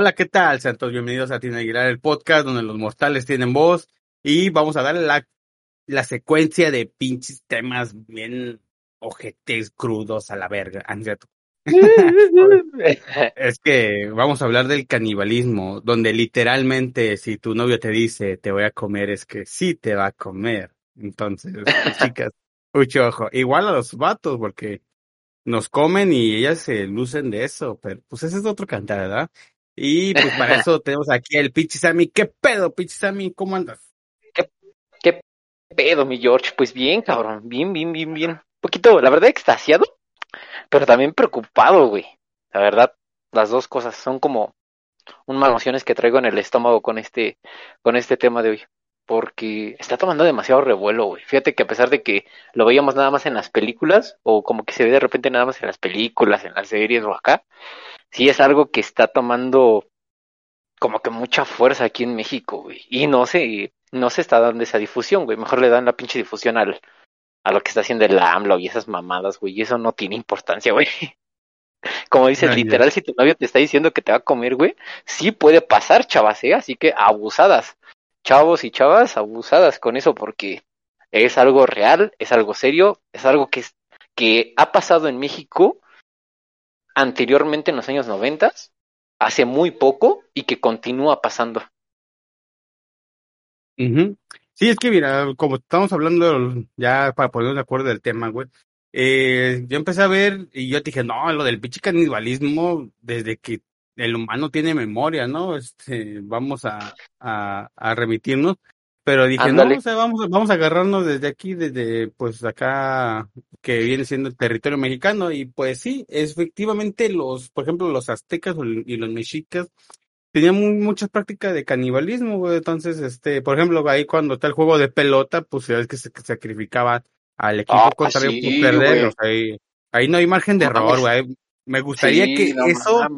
Hola, ¿qué tal? Santos, bienvenidos a Tiene Aguilar, el podcast donde los mortales tienen voz y vamos a darle la, la secuencia de pinches temas bien ojetes crudos a la verga. Ah, es que vamos a hablar del canibalismo, donde literalmente si tu novio te dice te voy a comer, es que sí te va a comer. Entonces, chicas, mucho ojo. Igual a los vatos, porque nos comen y ellas se lucen de eso, pero pues ese es otro cantar, ¿verdad? Y pues para eso tenemos aquí el Pichi Sammy. ¿Qué pedo, Pichi Sammy? ¿Cómo andas? ¿Qué, ¿Qué pedo, mi George? Pues bien, cabrón. Bien, bien, bien, bien. Un poquito, la verdad, extasiado, pero también preocupado, güey. La verdad, las dos cosas son como unas emociones que traigo en el estómago con este, con este tema de hoy. Porque está tomando demasiado revuelo, güey. Fíjate que a pesar de que lo veíamos nada más en las películas, o como que se ve de repente nada más en las películas, en las series o acá, sí es algo que está tomando como que mucha fuerza aquí en México, güey. Y no se, no se está dando esa difusión, güey. Mejor le dan la pinche difusión al, a lo que está haciendo el AMLO y esas mamadas, güey. Y eso no tiene importancia, güey. Como dices, literal, si tu novio te está diciendo que te va a comer, güey, sí puede pasar, chavas, ¿eh? Así que abusadas. Chavos y chavas, abusadas con eso porque es algo real, es algo serio, es algo que, que ha pasado en México anteriormente en los años noventas, hace muy poco y que continúa pasando. Sí, es que mira, como estamos hablando ya para ponernos de acuerdo del tema, güey, eh, yo empecé a ver y yo dije, no, lo del pinche canibalismo, desde que el humano tiene memoria, ¿no? Este, vamos a, a, a remitirnos pero dije, no, o sea, vamos, vamos a agarrarnos desde aquí, desde pues acá, que viene siendo el territorio mexicano, y pues sí, efectivamente los, por ejemplo, los aztecas y los mexicas tenían muchas prácticas de canibalismo, güey. Entonces, este, por ejemplo, ahí cuando está el juego de pelota, pues es que se sacrificaba al equipo ah, contrario por perder, ahí, ahí no hay margen de error, güey. Me gustaría que eso,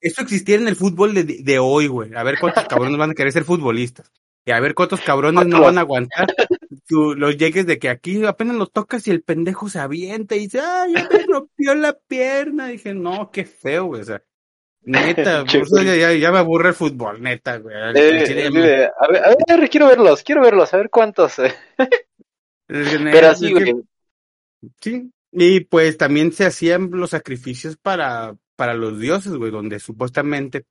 eso existiera en el fútbol de, de hoy, güey. A ver cuántos cabrones van a querer ser futbolistas. Y a ver cuántos cabrones no van a aguantar los llegues de que aquí apenas lo tocas y el pendejo se avienta y dice, ah, ya me rompió la pierna. dije, no, qué feo, güey. O sea, neta, ya, ya, me aburre el fútbol, neta, güey. Eh, a, ver, a, ver, quiero verlos, quiero verlos, a ver cuántos. Eh. Pero así, güey. Sí, y pues también se hacían los sacrificios para, para los dioses, güey, donde supuestamente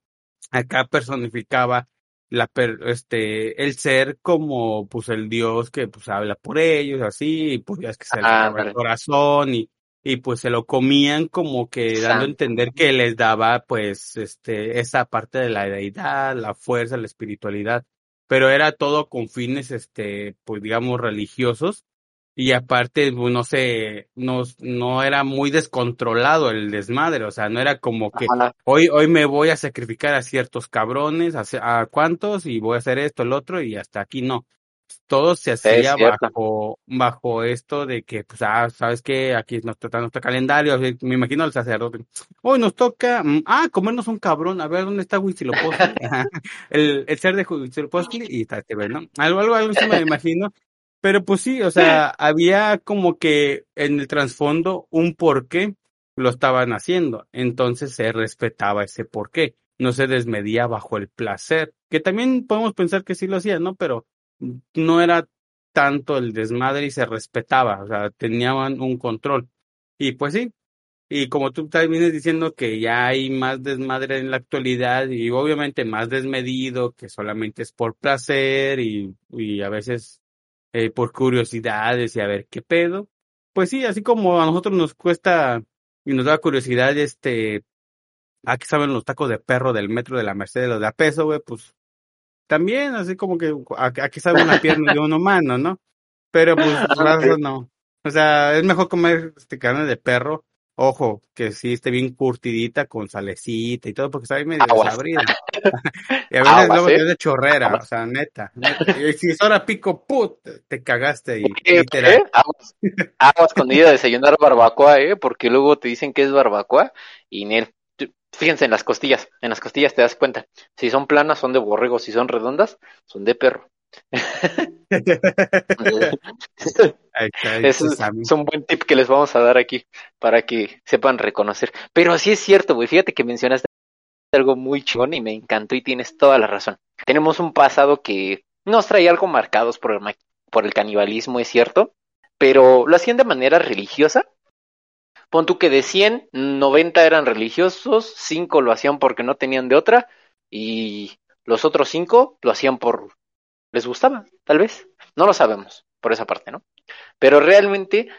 acá personificaba la per, este el ser como pues el dios que pues habla por ellos así y pues ya es que se ah, el corazón y y pues se lo comían como que dando a entender que les daba pues este esa parte de la deidad la fuerza la espiritualidad pero era todo con fines este pues digamos religiosos y aparte, pues, no sé, no, no era muy descontrolado el desmadre, o sea, no era como que hoy, hoy me voy a sacrificar a ciertos cabrones, a, a cuántos, y voy a hacer esto, el otro, y hasta aquí no. Todo se hacía bajo, bajo esto de que, pues, ah, sabes que aquí nos toca nuestro calendario, me imagino el sacerdote. Hoy nos toca, mm, ah, comernos un cabrón, a ver dónde está Huitzilopochtli, el, el ser de Huitzilopochtli, y está este, ¿no? Algo, algo, algo así me imagino. Pero pues sí, o sea, había como que en el trasfondo un por qué lo estaban haciendo. Entonces se respetaba ese por qué. No se desmedía bajo el placer. Que también podemos pensar que sí lo hacían, ¿no? Pero no era tanto el desmadre y se respetaba. O sea, tenían un control. Y pues sí. Y como tú también vienes diciendo que ya hay más desmadre en la actualidad y obviamente más desmedido, que solamente es por placer y, y a veces eh, por curiosidades y a ver qué pedo. Pues sí, así como a nosotros nos cuesta y nos da curiosidad, este, aquí saben los tacos de perro del metro de la Mercedes, los de a peso, güey, pues también, así como que aquí sabe una pierna de un humano, ¿no? Pero pues, no. O sea, es mejor comer este carne de perro Ojo, que sí esté bien curtidita con salecita y todo, porque está ahí medio desabrida. y a veces luego ¿eh? de chorrera, o sea, neta. Y si es hora pico, put, te cagaste y literal. ¿Eh? Aguas, con ir a desayunar barbacoa, ¿eh? Porque luego te dicen que es barbacoa y Nel, fíjense en las costillas, en las costillas te das cuenta. Si son planas, son de borrego, si son redondas, son de perro. es, un buen tip que les vamos a dar aquí para que sepan reconocer. Pero así es cierto, güey. Fíjate que mencionaste algo muy chingón y me encantó y tienes toda la razón. Tenemos un pasado que nos traía algo marcados por el, por el canibalismo, es cierto, pero lo hacían de manera religiosa. Pon tú que de 100, 90 eran religiosos, 5 lo hacían porque no tenían de otra y los otros 5 lo hacían por... les gustaba, tal vez. No lo sabemos por esa parte, ¿no? Pero realmente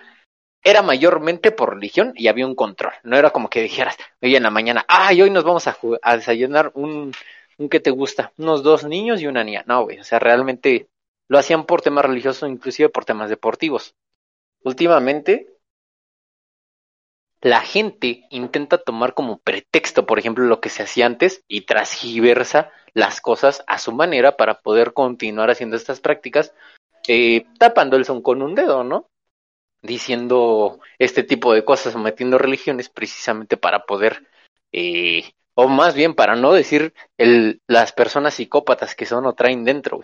era mayormente por religión y había un control. No era como que dijeras, oye, en la mañana, ay, hoy nos vamos a, a desayunar un, un que te gusta, unos dos niños y una niña. No, güey, o sea, realmente lo hacían por temas religiosos, inclusive por temas deportivos. Últimamente, la gente intenta tomar como pretexto, por ejemplo, lo que se hacía antes y transgiversa las cosas a su manera para poder continuar haciendo estas prácticas, eh, tapando el son con un dedo, ¿no? diciendo este tipo de cosas, metiendo religiones precisamente para poder, eh, o más bien para no decir el, las personas psicópatas que son o traen dentro.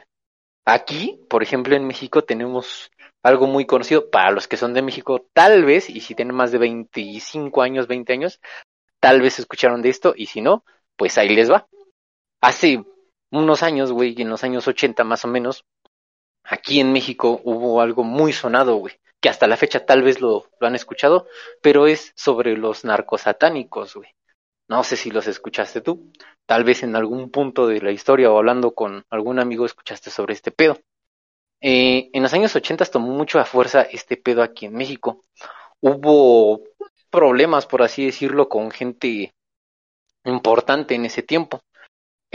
Aquí, por ejemplo, en México tenemos algo muy conocido para los que son de México, tal vez, y si tienen más de 25 años, 20 años, tal vez escucharon de esto, y si no, pues ahí les va. Hace unos años, güey, en los años 80 más o menos, aquí en México hubo algo muy sonado, güey que hasta la fecha tal vez lo, han escuchado, pero es sobre los narcosatánicos, güey. No sé si los escuchaste tú. Tal vez en algún punto de la historia o hablando con algún amigo escuchaste sobre este pedo. Eh, en los años 80 tomó mucho a fuerza este pedo aquí en México. Hubo problemas, por así decirlo, con gente importante en ese tiempo.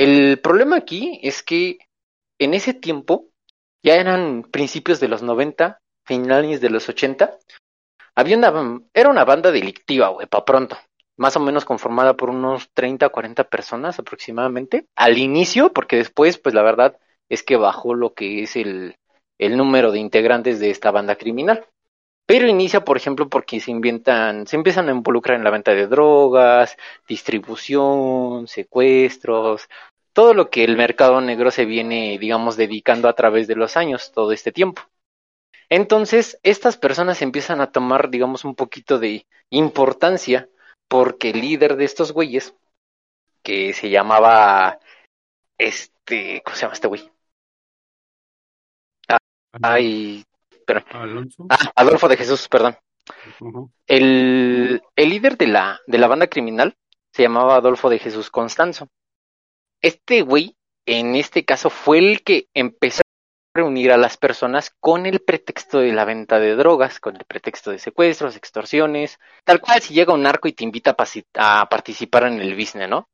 El problema aquí es que en ese tiempo, ya eran principios de los 90, finales de los 80, había una, era una banda delictiva, güey, pa' pronto. Más o menos conformada por unos 30 o 40 personas aproximadamente. Al inicio, porque después, pues la verdad es que bajó lo que es el, el número de integrantes de esta banda criminal. Pero inicia, por ejemplo, porque se inventan, se empiezan a involucrar en la venta de drogas, distribución, secuestros, todo lo que el mercado negro se viene, digamos, dedicando a través de los años, todo este tiempo. Entonces, estas personas empiezan a tomar, digamos, un poquito de importancia porque el líder de estos güeyes, que se llamaba, este, ¿cómo se llama este güey? Ah, ay, pero, ah, Adolfo de Jesús, perdón. el, el líder de la, de la banda criminal se llamaba Adolfo de Jesús Constanzo. Este güey, en este caso, fue el que empezó reunir a las personas con el pretexto de la venta de drogas, con el pretexto de secuestros, extorsiones, tal cual si llega un narco y te invita a, participar en el business, ¿no?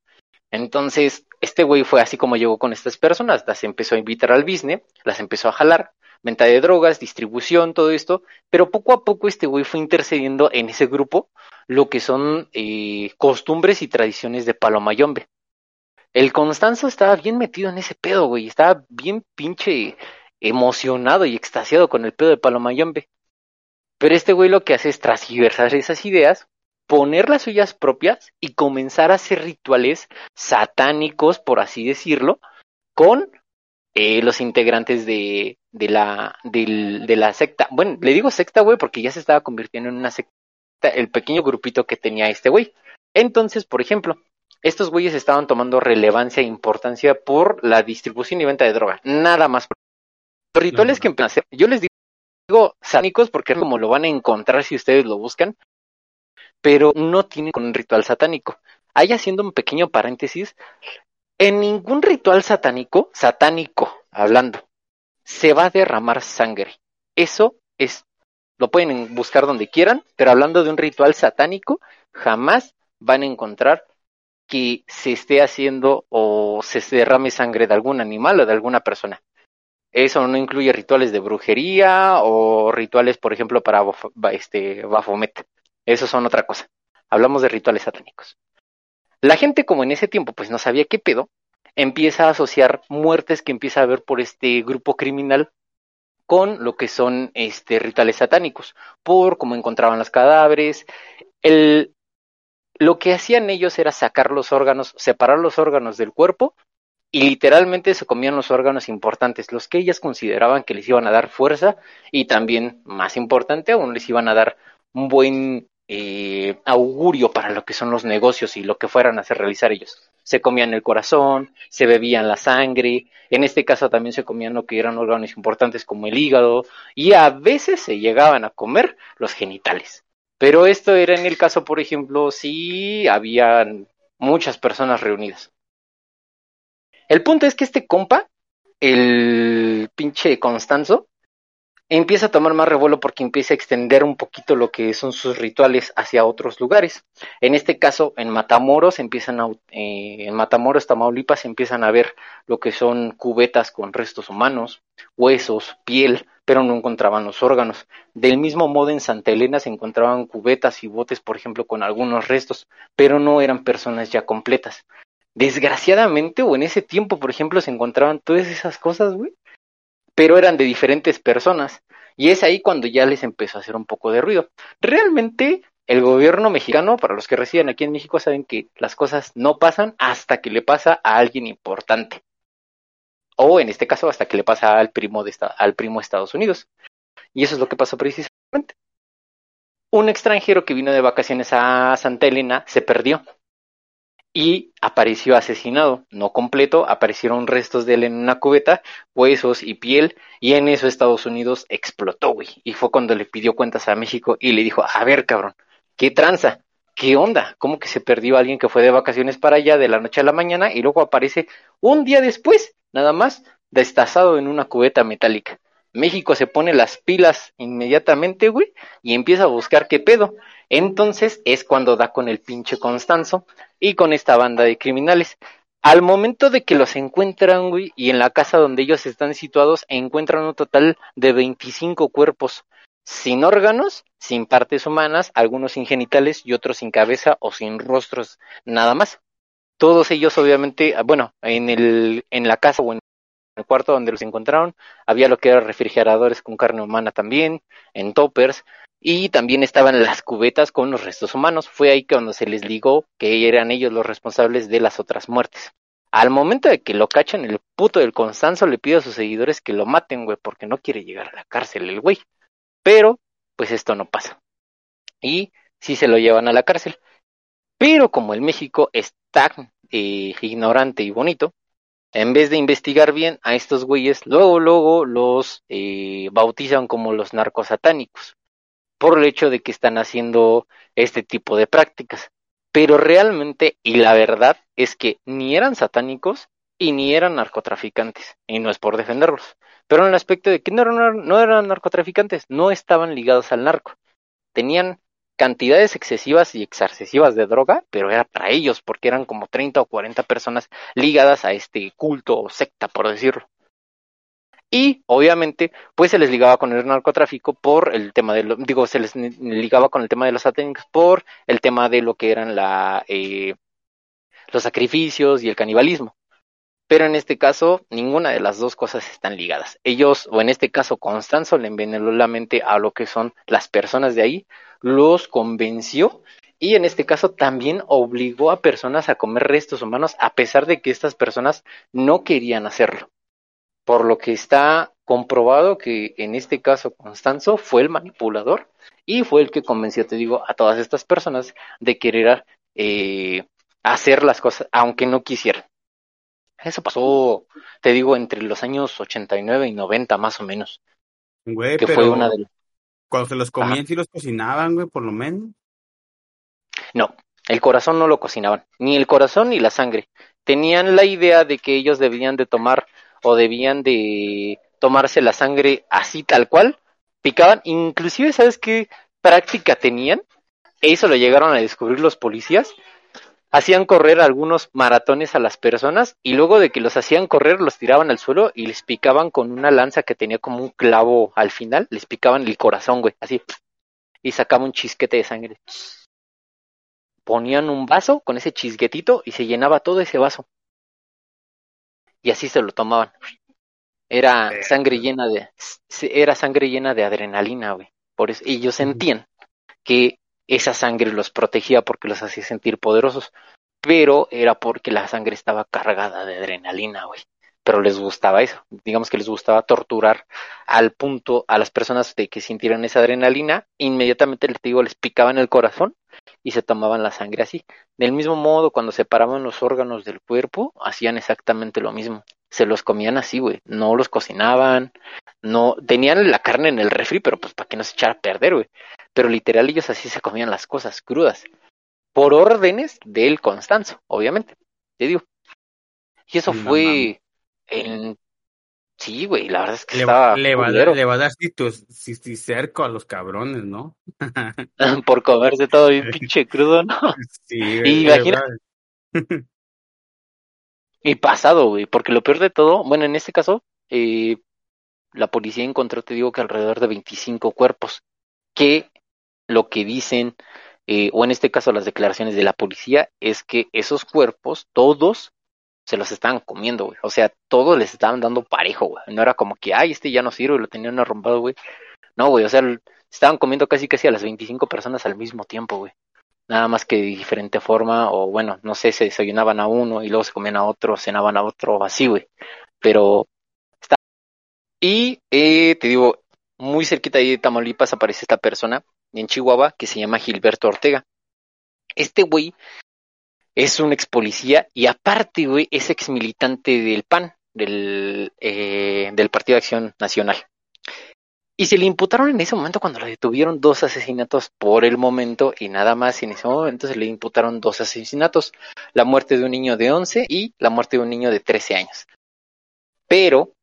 Entonces, este güey fue así como llegó con estas personas, las empezó a invitar al business, las empezó a jalar, venta de drogas, distribución, todo esto, pero poco a poco este güey fue intercediendo en ese grupo lo que son eh, costumbres y tradiciones de Palomayombe. El Constanzo estaba bien metido en ese pedo, güey, estaba bien pinche emocionado y extasiado con el pedo de Palomayombe. Pero este güey lo que hace es transversar esas ideas, poner las suyas propias y comenzar a hacer rituales satánicos, por así decirlo, con eh, los integrantes de, la, de, la secta. Bueno, le digo secta, güey, porque ya se estaba convirtiendo en una secta el pequeño grupito que tenía este güey. Entonces, por ejemplo, estos güeyes estaban tomando relevancia e importancia por la distribución y venta de droga, nada más los rituales que empiezan a hacer, yo les digo satánicos porque es como lo van a encontrar si ustedes lo buscan, pero no tienen con un ritual satánico. Ahí haciendo un pequeño paréntesis, en ningún ritual satánico, satánico hablando, se va a derramar sangre. Eso es, lo pueden buscar donde quieran, pero hablando de un ritual satánico, jamás van a encontrar que se esté haciendo o se derrame sangre de algún animal o de alguna persona. Eso no incluye rituales de brujería o rituales, por ejemplo, para este, Bafomet. Esos son otra cosa. Hablamos de rituales satánicos. La gente, como en ese tiempo, pues no sabía qué pedo, empieza a asociar muertes que empieza a haber por este grupo criminal con lo que son este rituales satánicos, por cómo encontraban los cadáveres. El, lo que hacían ellos era sacar los órganos, separar los órganos del cuerpo y literalmente se comían los órganos importantes, los que ellas consideraban que les iban a dar fuerza y también, más importante aún, les iban a dar un buen eh, augurio para lo que son los negocios y lo que fueran a hacer realizar ellos. se comían el corazón, se bebían la sangre, en este caso también se comían lo que eran órganos importantes como el hígado, y a veces se llegaban a comer los genitales. Pero esto era en el caso, por ejemplo, si habían muchas personas reunidas. El punto es que este compa, el pinche Constanzo, empieza a tomar más revuelo porque empieza a extender un poquito lo que son sus rituales hacia otros lugares. En este caso, en Matamoros empiezan a, eh, en Matamoros, Tamaulipas, empiezan a ver lo que son cubetas con restos humanos, huesos, piel, pero no encontraban los órganos. Del mismo modo, en Santa Elena se encontraban cubetas y botes, por ejemplo, con algunos restos, pero no eran personas ya completas. Desgraciadamente, o en ese tiempo, por ejemplo, se encontraban todas esas cosas, güey, pero eran de diferentes personas. Y es ahí cuando ya les empezó a hacer un poco de ruido. Realmente, el gobierno mexicano, para los que residen aquí en México, saben que las cosas no pasan hasta que le pasa a alguien importante. O en este caso, hasta que le pasa al primo de, al primo de Estados Unidos. Y eso es lo que pasó precisamente. Un extranjero que vino de vacaciones a Santa Elena se perdió y apareció asesinado, no completo, aparecieron restos de él en una cubeta, huesos y piel, y en eso Estados Unidos explotó, güey. Y fue cuando le pidió cuentas a México y le dijo, a ver, cabrón, ¿qué tranza? ¿Qué onda? ¿Cómo que se perdió alguien que fue de vacaciones para allá de la noche a la mañana y luego aparece un día después, nada más, destazado en una cubeta metálica? México se pone las pilas inmediatamente, güey, y empieza a buscar qué pedo. Entonces es cuando da con el pinche Constanzo y con esta banda de criminales. Al momento de que los encuentran, güey, y en la casa donde ellos están situados, encuentran un total de 25 cuerpos, sin órganos, sin partes humanas, algunos sin genitales y otros sin cabeza o sin rostros, nada más. Todos ellos, obviamente, ah, bueno, en, el, en la casa o en el cuarto donde los encontraron, había lo que eran refrigeradores con carne humana también, en toppers, y también estaban las cubetas con los restos humanos. Fue ahí cuando se les ligó que eran ellos los responsables de las otras muertes. Al momento de que lo cachan, el puto del Constanzo le pide a sus seguidores que lo maten, güey, porque no quiere llegar a la cárcel el güey. Pero, pues esto no pasa. Y sí se lo llevan a la cárcel. Pero como el México es tan eh, ignorante y bonito, en vez de investigar bien a estos güeyes, luego, luego los eh, bautizan como los narcosatánicos por el hecho de que están haciendo este tipo de prácticas. Pero realmente, y la verdad, es que ni eran satánicos y ni eran narcotraficantes. Y no es por defenderlos. Pero en el aspecto de que no eran, no eran narcotraficantes, no estaban ligados al narco. Tenían cantidades excesivas y excesivas de droga, pero era para ellos, porque eran como 30 o 40 personas ligadas a este culto o secta, por decirlo y obviamente pues se les ligaba con el narcotráfico por el tema de digo se les ligaba con el tema de los satánicos por el tema de lo que eran eh, los sacrificios y el canibalismo pero en este caso ninguna de las dos cosas están ligadas ellos o en este caso Constanzo le envenenó la mente a lo que son las personas de ahí los convenció y en este caso también obligó a personas a comer restos humanos a pesar de que estas personas no querían hacerlo por lo que está comprobado que en este caso Constanzo fue el manipulador y fue el que convenció, te digo, a todas estas personas de querer eh, hacer las cosas aunque no quisieran. Eso pasó, te digo, entre los años 89 y 90 más o menos. Güey, que fue una de Cuando se los comían, sí los cocinaban, güey, por lo menos. No, el corazón no lo cocinaban, ni el corazón ni la sangre. Tenían la idea de que ellos debían de tomar o debían de tomarse la sangre así tal cual, picaban, inclusive, ¿sabes qué práctica tenían? Eso lo llegaron a descubrir los policías. Hacían correr algunos maratones a las personas y luego de que los hacían correr los tiraban al suelo y les picaban con una lanza que tenía como un clavo al final, les picaban el corazón, güey, así. Y sacaban un chisquete de sangre. Ponían un vaso con ese chisquetito y se llenaba todo ese vaso y así se lo tomaban. Era sangre llena de era sangre llena de adrenalina, güey. Por eso ellos sentían que esa sangre los protegía porque los hacía sentir poderosos, pero era porque la sangre estaba cargada de adrenalina, güey. pero les gustaba eso, digamos que les gustaba torturar al punto a las personas de que sintieran esa adrenalina, inmediatamente les digo, les picaban el corazón y se tomaban la sangre así. Del mismo modo, cuando separaban los órganos del cuerpo, hacían exactamente lo mismo. Se los comían así, güey. No los cocinaban, no tenían la carne en el refri, pero pues para que no se echara a perder, güey. Pero literal ellos así se comían las cosas crudas. Por órdenes del Constanzo, obviamente. Te digo. Y eso fue en Sí, güey, la verdad es que le, estaba. Le va, le va a dar cerco a los cabrones, ¿no? Por comerse todo bien pinche crudo, ¿no? Sí, güey. y pasado, güey, porque lo peor de todo, bueno, en este caso, eh, la policía encontró, te digo que alrededor de 25 cuerpos, que lo que dicen, eh, o en este caso las declaraciones de la policía, es que esos cuerpos, todos se los estaban comiendo, güey. O sea, todos les estaban dando parejo, güey. No era como que, ay, este ya no sirve, lo tenían arrombado, güey. No, güey, o sea, estaban comiendo casi casi a las 25 personas al mismo tiempo, güey. Nada más que de diferente forma, o bueno, no sé, se desayunaban a uno y luego se comían a otro, cenaban a otro, así, güey. Pero está. Y eh, te digo, muy cerquita ahí de Tamaulipas aparece esta persona en Chihuahua que se llama Gilberto Ortega. Este güey es un ex policía y aparte, güey, es ex militante del PAN, del, eh, del Partido de Acción Nacional. Y se le imputaron en ese momento cuando lo detuvieron dos asesinatos por el momento y nada más en ese momento se le imputaron dos asesinatos, la muerte de un niño de 11 y la muerte de un niño de 13 años. Pero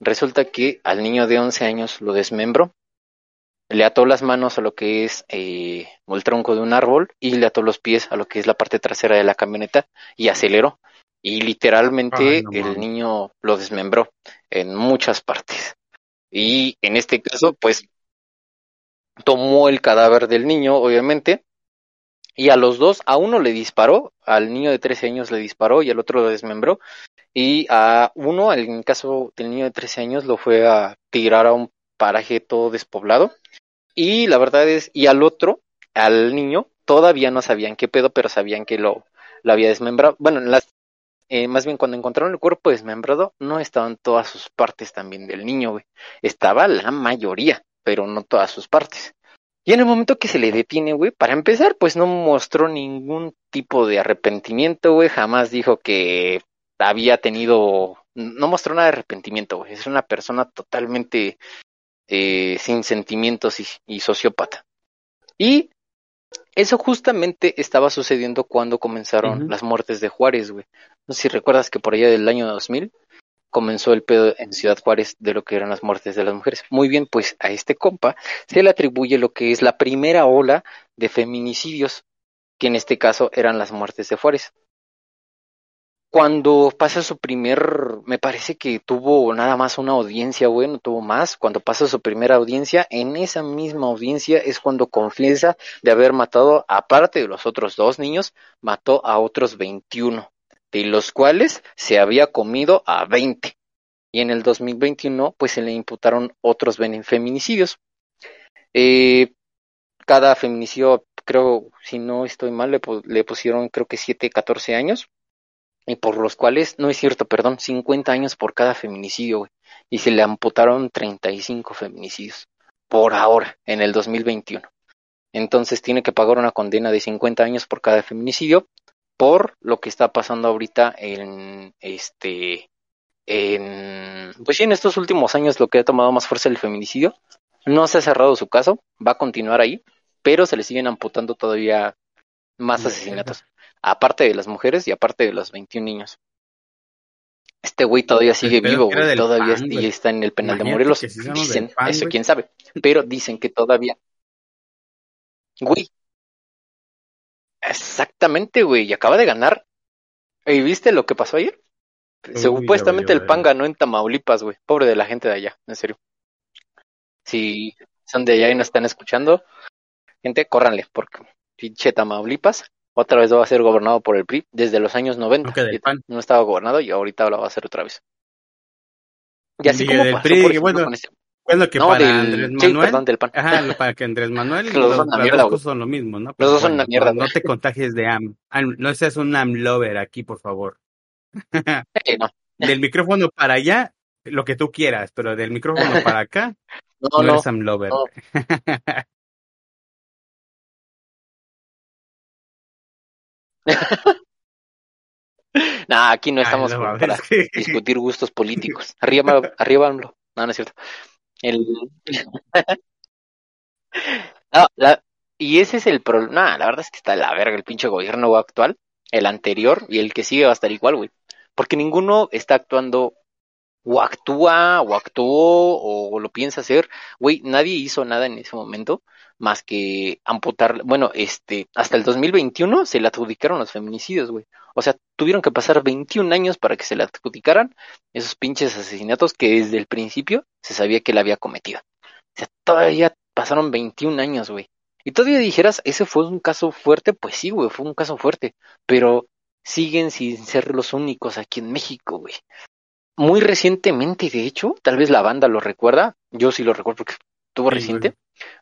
resulta que al niño de 11 años lo desmembró le ató las manos a lo que es eh, el tronco de un árbol y le ató los pies a lo que es la parte trasera de la camioneta y aceleró. Y literalmente el niño lo desmembró en muchas partes. Y en este caso, pues, tomó el cadáver del niño, obviamente, y a los dos, a uno le disparó, al niño de 13 años le disparó y al otro lo desmembró. Y a uno, en el caso del niño de 13 años, lo fue a tirar a un paraje todo despoblado y la verdad es, y al otro, al niño, todavía no sabían qué pedo, pero sabían que lo, lo había desmembrado. Bueno, las, eh, más bien cuando encontraron el cuerpo desmembrado, no estaban todas sus partes también del niño, güey. Estaba la mayoría, pero no todas sus partes. Y en el momento que se le detiene, güey, para empezar, pues no mostró ningún tipo de arrepentimiento, güey. Jamás dijo que había tenido, no mostró nada de arrepentimiento, güey. Es una persona totalmente eh, sin sentimientos y, sociópata. Y eso justamente estaba sucediendo cuando comenzaron las muertes de Juárez, güey. No sé si recuerdas que por allá del año 2000 comenzó el pedo en Ciudad Juárez de lo que eran las muertes de las mujeres. Muy bien, pues a este compa se le atribuye lo que es la primera ola de feminicidios, que en este caso eran las muertes de Juárez cuando pasa su primer, me parece que tuvo nada más una audiencia, güey, no tuvo más. Cuando pasa su primera audiencia, en esa misma audiencia es cuando confiesa de haber matado, aparte de los otros dos niños, mató a otros 21, de los cuales se había comido a 20. Y en el 2021, pues se le imputaron otros feminicidios. Eh, cada feminicidio, creo, si no estoy mal, le, le pusieron creo que 7, 14 años y por los cuales, no es cierto, perdón, 50 años por cada feminicidio, güey. Y se le amputaron 35 feminicidios por ahora, en el 2021. Entonces tiene que pagar una condena de 50 años por cada feminicidio por lo que está pasando ahorita en este en pues sí en estos últimos años lo que ha tomado más fuerza el feminicidio no se ha cerrado su caso va a continuar ahí pero se le siguen amputando todavía más asesinatos aparte de las mujeres y aparte de los 21 niños. Este güey todavía sigue vivo, güey, todavía está en el penal de Morelos. dicen, eso quién sabe, pero dicen que todavía. Güey. Exactamente, güey, y acaba de ganar. ¿Y viste lo que pasó ayer? Supuestamente el PAN ganó en Tamaulipas, güey. Pobre de la gente de allá, en serio. Si son de allá y no están escuchando, gente, córranle, porque pinche Tamaulipas otra vez va a ser gobernado por el PRI desde los años 90. No estaba gobernado y ahorita lo va a hacer otra vez. Y así como pasó, PRI, bueno, este... bueno, que para Andrés Manuel, sí, perdón, del PAN. Ajá, para que Andrés Manuel los, dos son, mierda, dos son lo mismo, ¿no? los dos son una mierda. No te contagies de AM. No seas un AM lover aquí, por favor. no. del micrófono para allá, lo que tú quieras, pero del micrófono para acá, No, no, no. eres Sam Lover. no. Nah, aquí no Ay, estamos no para discutir gustos políticos. Arriba, arriba. No, no es cierto. El... No, la- Y ese es el problema. Nah, la verdad es que está de la verga el pinche gobierno actual, el anterior y el que sigue va a estar igual, güey. Porque ninguno está actuando o actúa o actuó o lo piensa hacer. Güey, nadie hizo nada en ese momento más que amputar, bueno, este, hasta el 2021 se le adjudicaron los feminicidios, güey. O sea, tuvieron que pasar 21 años para que se le adjudicaran esos pinches asesinatos que desde el principio se sabía que él había cometido. O sea, todavía pasaron 21 años, güey. Y todavía dijeras, ese fue un caso fuerte, pues sí, güey, fue un caso fuerte, pero siguen sin ser los únicos aquí en México, güey. Muy recientemente, de hecho, tal vez la banda lo recuerda, yo sí lo recuerdo porque estuvo Sí, reciente, güey.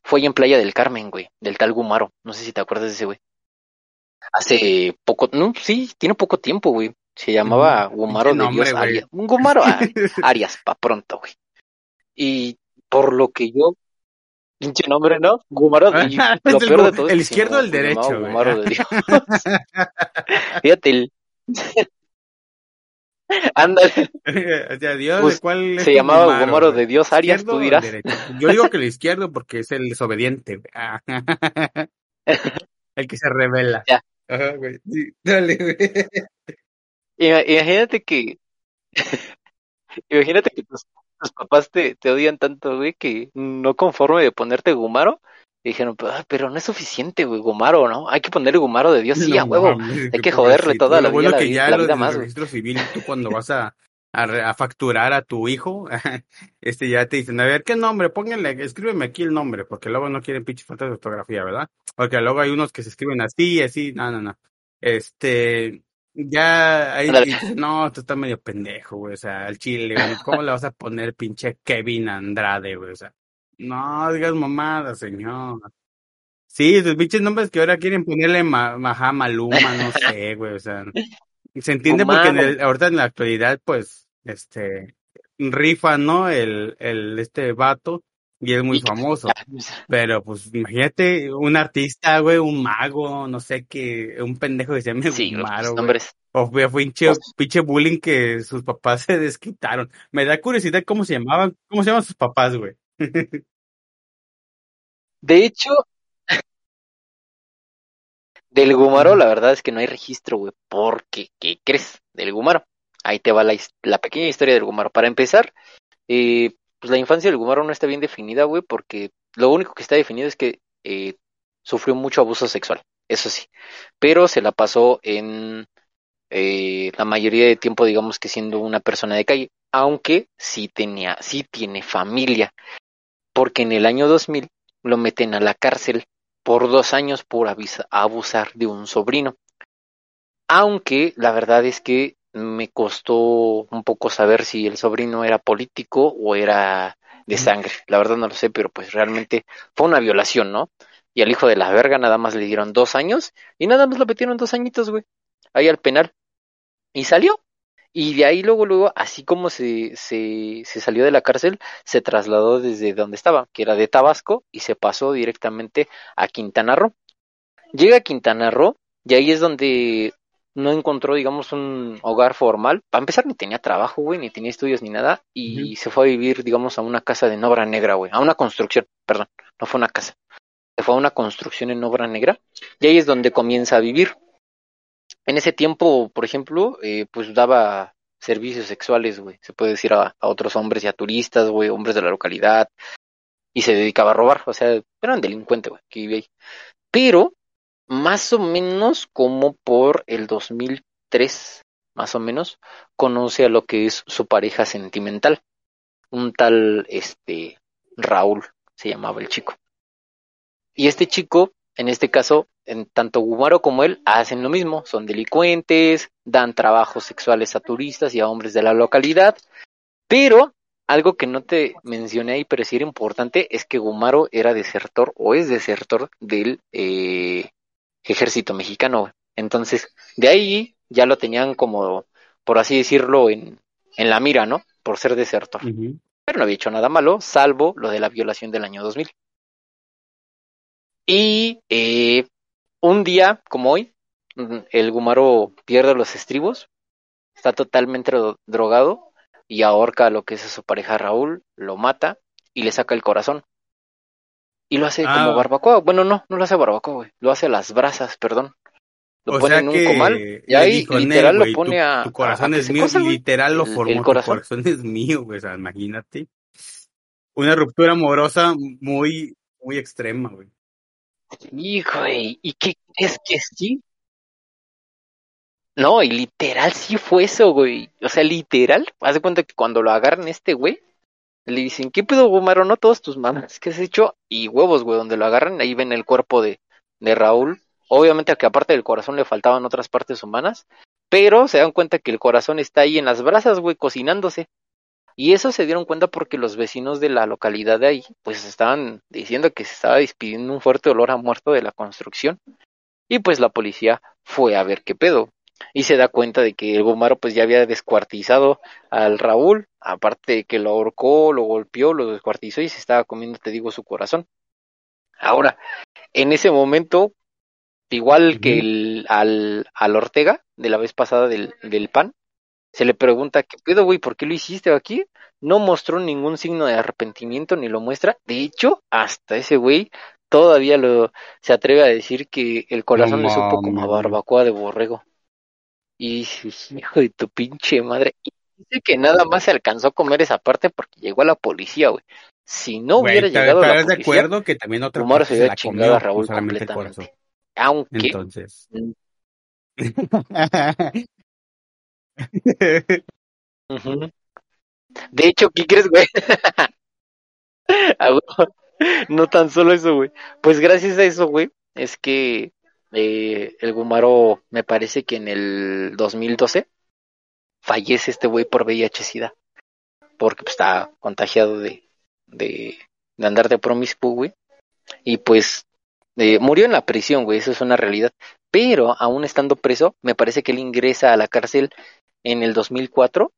Fue ahí en Playa del Carmen, güey, del tal Gumaro, no sé si te acuerdas de ese güey. Hace poco, no, sí, tiene poco tiempo, güey. Se llamaba Gumaro de Dios. Arias. Un Gumaro Ari- Arias, pa' pronto, güey. Y por lo que yo, pinche nombre, ¿no? Gumaro de y Es lo peor de todo el izquierdo o el derecho, güey. Gumaro de Dios. Fíjate, el... ándale, Dios, Pues, ¿de cuál es se llamaba Gumaro, Gumaro güey? de Dios Arias, ¿Izquierdo tú dirás. Yo digo que el izquierdo porque es el desobediente. Ah. El que se revela. Ya. Ajá, güey. Sí, dale, güey. Ima- Imagínate que, imagínate que tus, tus papás te, te odian tanto, güey, que no conforme de ponerte Gumaro, dijeron, "Pero, ah, pero no es suficiente, güey, Gumaro, ¿no? Hay que ponerle Gumaro de Dios, sí, No a huevo. mames, Hay que joderle toda la Lo bueno vida, que ya la lo vida del más, registro civil, tú cuando vas a, a, facturar a tu hijo, este ya te dicen, a ver, ¿qué nombre? Pónganle, escríbeme aquí el nombre, porque luego no quieren pinche falta de ortografía, ¿verdad? Porque luego hay unos que se escriben así, así, no, no, no. Este, ya ahí dices, no, tú estás medio pendejo, güey, o sea, al chile, güey, ¿cómo le vas a poner pinche Kevin Andrade, güey? O sea, no digas mamadas, señor. Sí, sus pinches nombres que ahora quieren ponerle ma, Maja, Maluma, no sé, güey, o sea, se entiende porque en Gumaro. el, ahorita en la actualidad, pues, este, rifa, ¿no? El, el, este vato, y es muy famoso. Pero, pues, imagínate un artista, güey, un mago, no sé qué, un pendejo que se llame Sí, Gumaro, pues, nombres. O fue pinche, Pues- pinche bullying que sus papás se desquitaron. Me da curiosidad cómo se llamaban, cómo se llaman sus papás, güey. De hecho, del Gumaro, la verdad es que no hay registro, güey, porque, ¿qué crees? Del Gumaro. Ahí te va la, pequeña historia del Gumaro. Para empezar, eh, pues la infancia del Gumaro no está bien definida, güey, porque lo único que está definido es que eh, sufrió mucho abuso sexual, eso sí, pero se la pasó en eh, la mayoría de tiempo, digamos que siendo una persona de calle, aunque sí tenía, sí tiene familia, porque en el año 2000 lo meten a la cárcel por dos años por abusar de un sobrino. Aunque la verdad es que me costó un poco saber si el sobrino era político o era de sangre. La verdad no lo sé, pero pues realmente fue una violación, ¿no? Y al hijo de la verga nada más le dieron dos años y nada más lo metieron dos añitos, güey, ahí al penal. Y salió. Y de ahí luego, luego, así como se, se, se salió de la cárcel, se trasladó desde donde estaba, que era de Tabasco, y se pasó directamente a Quintana Roo. Llega a Quintana Roo y ahí es donde no encontró, digamos, un hogar formal. Para empezar, ni tenía trabajo, güey, ni tenía estudios ni nada, y se fue a vivir, digamos, a una casa de obra negra, güey, a una construcción, perdón, no fue una casa. Se fue a una construcción en obra negra, y ahí es donde comienza a vivir. En ese tiempo, por ejemplo, eh, pues daba servicios sexuales, güey, se puede decir a, otros hombres y a turistas, güey, hombres de la localidad, y se dedicaba a robar, o sea, era un delincuente, güey, que vivía ahí. Pero, más o menos como por el 2003, más o menos, conoce a lo que es su pareja sentimental, un tal, este, Raúl, se llamaba el chico. Y este chico, en este caso, en tanto Gumaro como él hacen lo mismo, son delincuentes, dan trabajos sexuales a turistas y a hombres de la localidad, pero algo que no te mencioné ahí, pero sí era importante, es que Gumaro era desertor o es desertor del eh, ejército mexicano. Entonces, de ahí ya lo tenían como, por así decirlo, en, en la mira, ¿no? Por ser desertor. Pero no había hecho nada malo, salvo lo de la violación del año 2000. Y eh, un día como hoy, el Gumaro pierde los estribos, está totalmente drogado y ahorca a lo que es a su pareja Raúl, lo mata y le saca el corazón. Y lo hace como ah. barbacoa. Bueno, no, no lo hace barbacoa, güey. Lo hace a las brasas, perdón. Lo pone en un comal y ahí literal lo pone a. Tu corazón es mío, literal lo formó. El corazón. Tu corazón es mío, güey. O sea, imagínate. Una ruptura amorosa muy, muy extrema, güey. ¿Y qué crees que sí? No, y literal sí fue eso, güey. O sea, literal. Haz de cuenta que cuando lo agarran este güey, le dicen, ¿qué pedo, Gumaro? No todos tus mamas, ¿qué has hecho? Y huevos, güey, donde lo agarran, ahí ven el cuerpo de, de Raúl. Obviamente que aparte del corazón le faltaban otras partes humanas, pero se dan cuenta que el corazón está ahí en las brasas, güey, cocinándose. Y eso se dieron cuenta porque los vecinos de la localidad de ahí, pues estaban diciendo que se estaba despidiendo un fuerte olor a muerto de la construcción. Y pues la policía fue a ver qué pedo y se da cuenta de que el Gomaro pues ya había descuartizado al Raúl, aparte de que lo ahorcó, lo golpeó, lo descuartizó y se estaba comiendo, te digo, su corazón. Ahora, en ese momento, igual que el, al, al Ortega de la vez pasada del, del pan, se le pregunta, ¿qué pedo, güey? ¿Por qué lo hiciste aquí? No mostró ningún signo de arrepentimiento ni lo muestra. De hecho, hasta ese güey todavía lo se atreve a decir que el corazón le supo como a barbacoa de borrego. Y hijo de tu pinche madre. Y dice que nada más se alcanzó a comer esa parte porque llegó a la policía, güey. Si no hubiera llegado a la policía, de acuerdo que también otra Omar se hubiera chingado a Raúl completamente. Aunque. Entonces. De hecho, ¿qué crees, güey? no tan solo eso, güey. Pues gracias a eso, güey, es que eh, el Gumaro, me parece que en el 2012 fallece este güey por VIH-Sida. Porque pues, está contagiado de, de, andar de promiscuo, güey. Y pues eh, murió en la prisión, güey, eso es una realidad. Pero aún estando preso, me parece que él ingresa a la cárcel en el 2004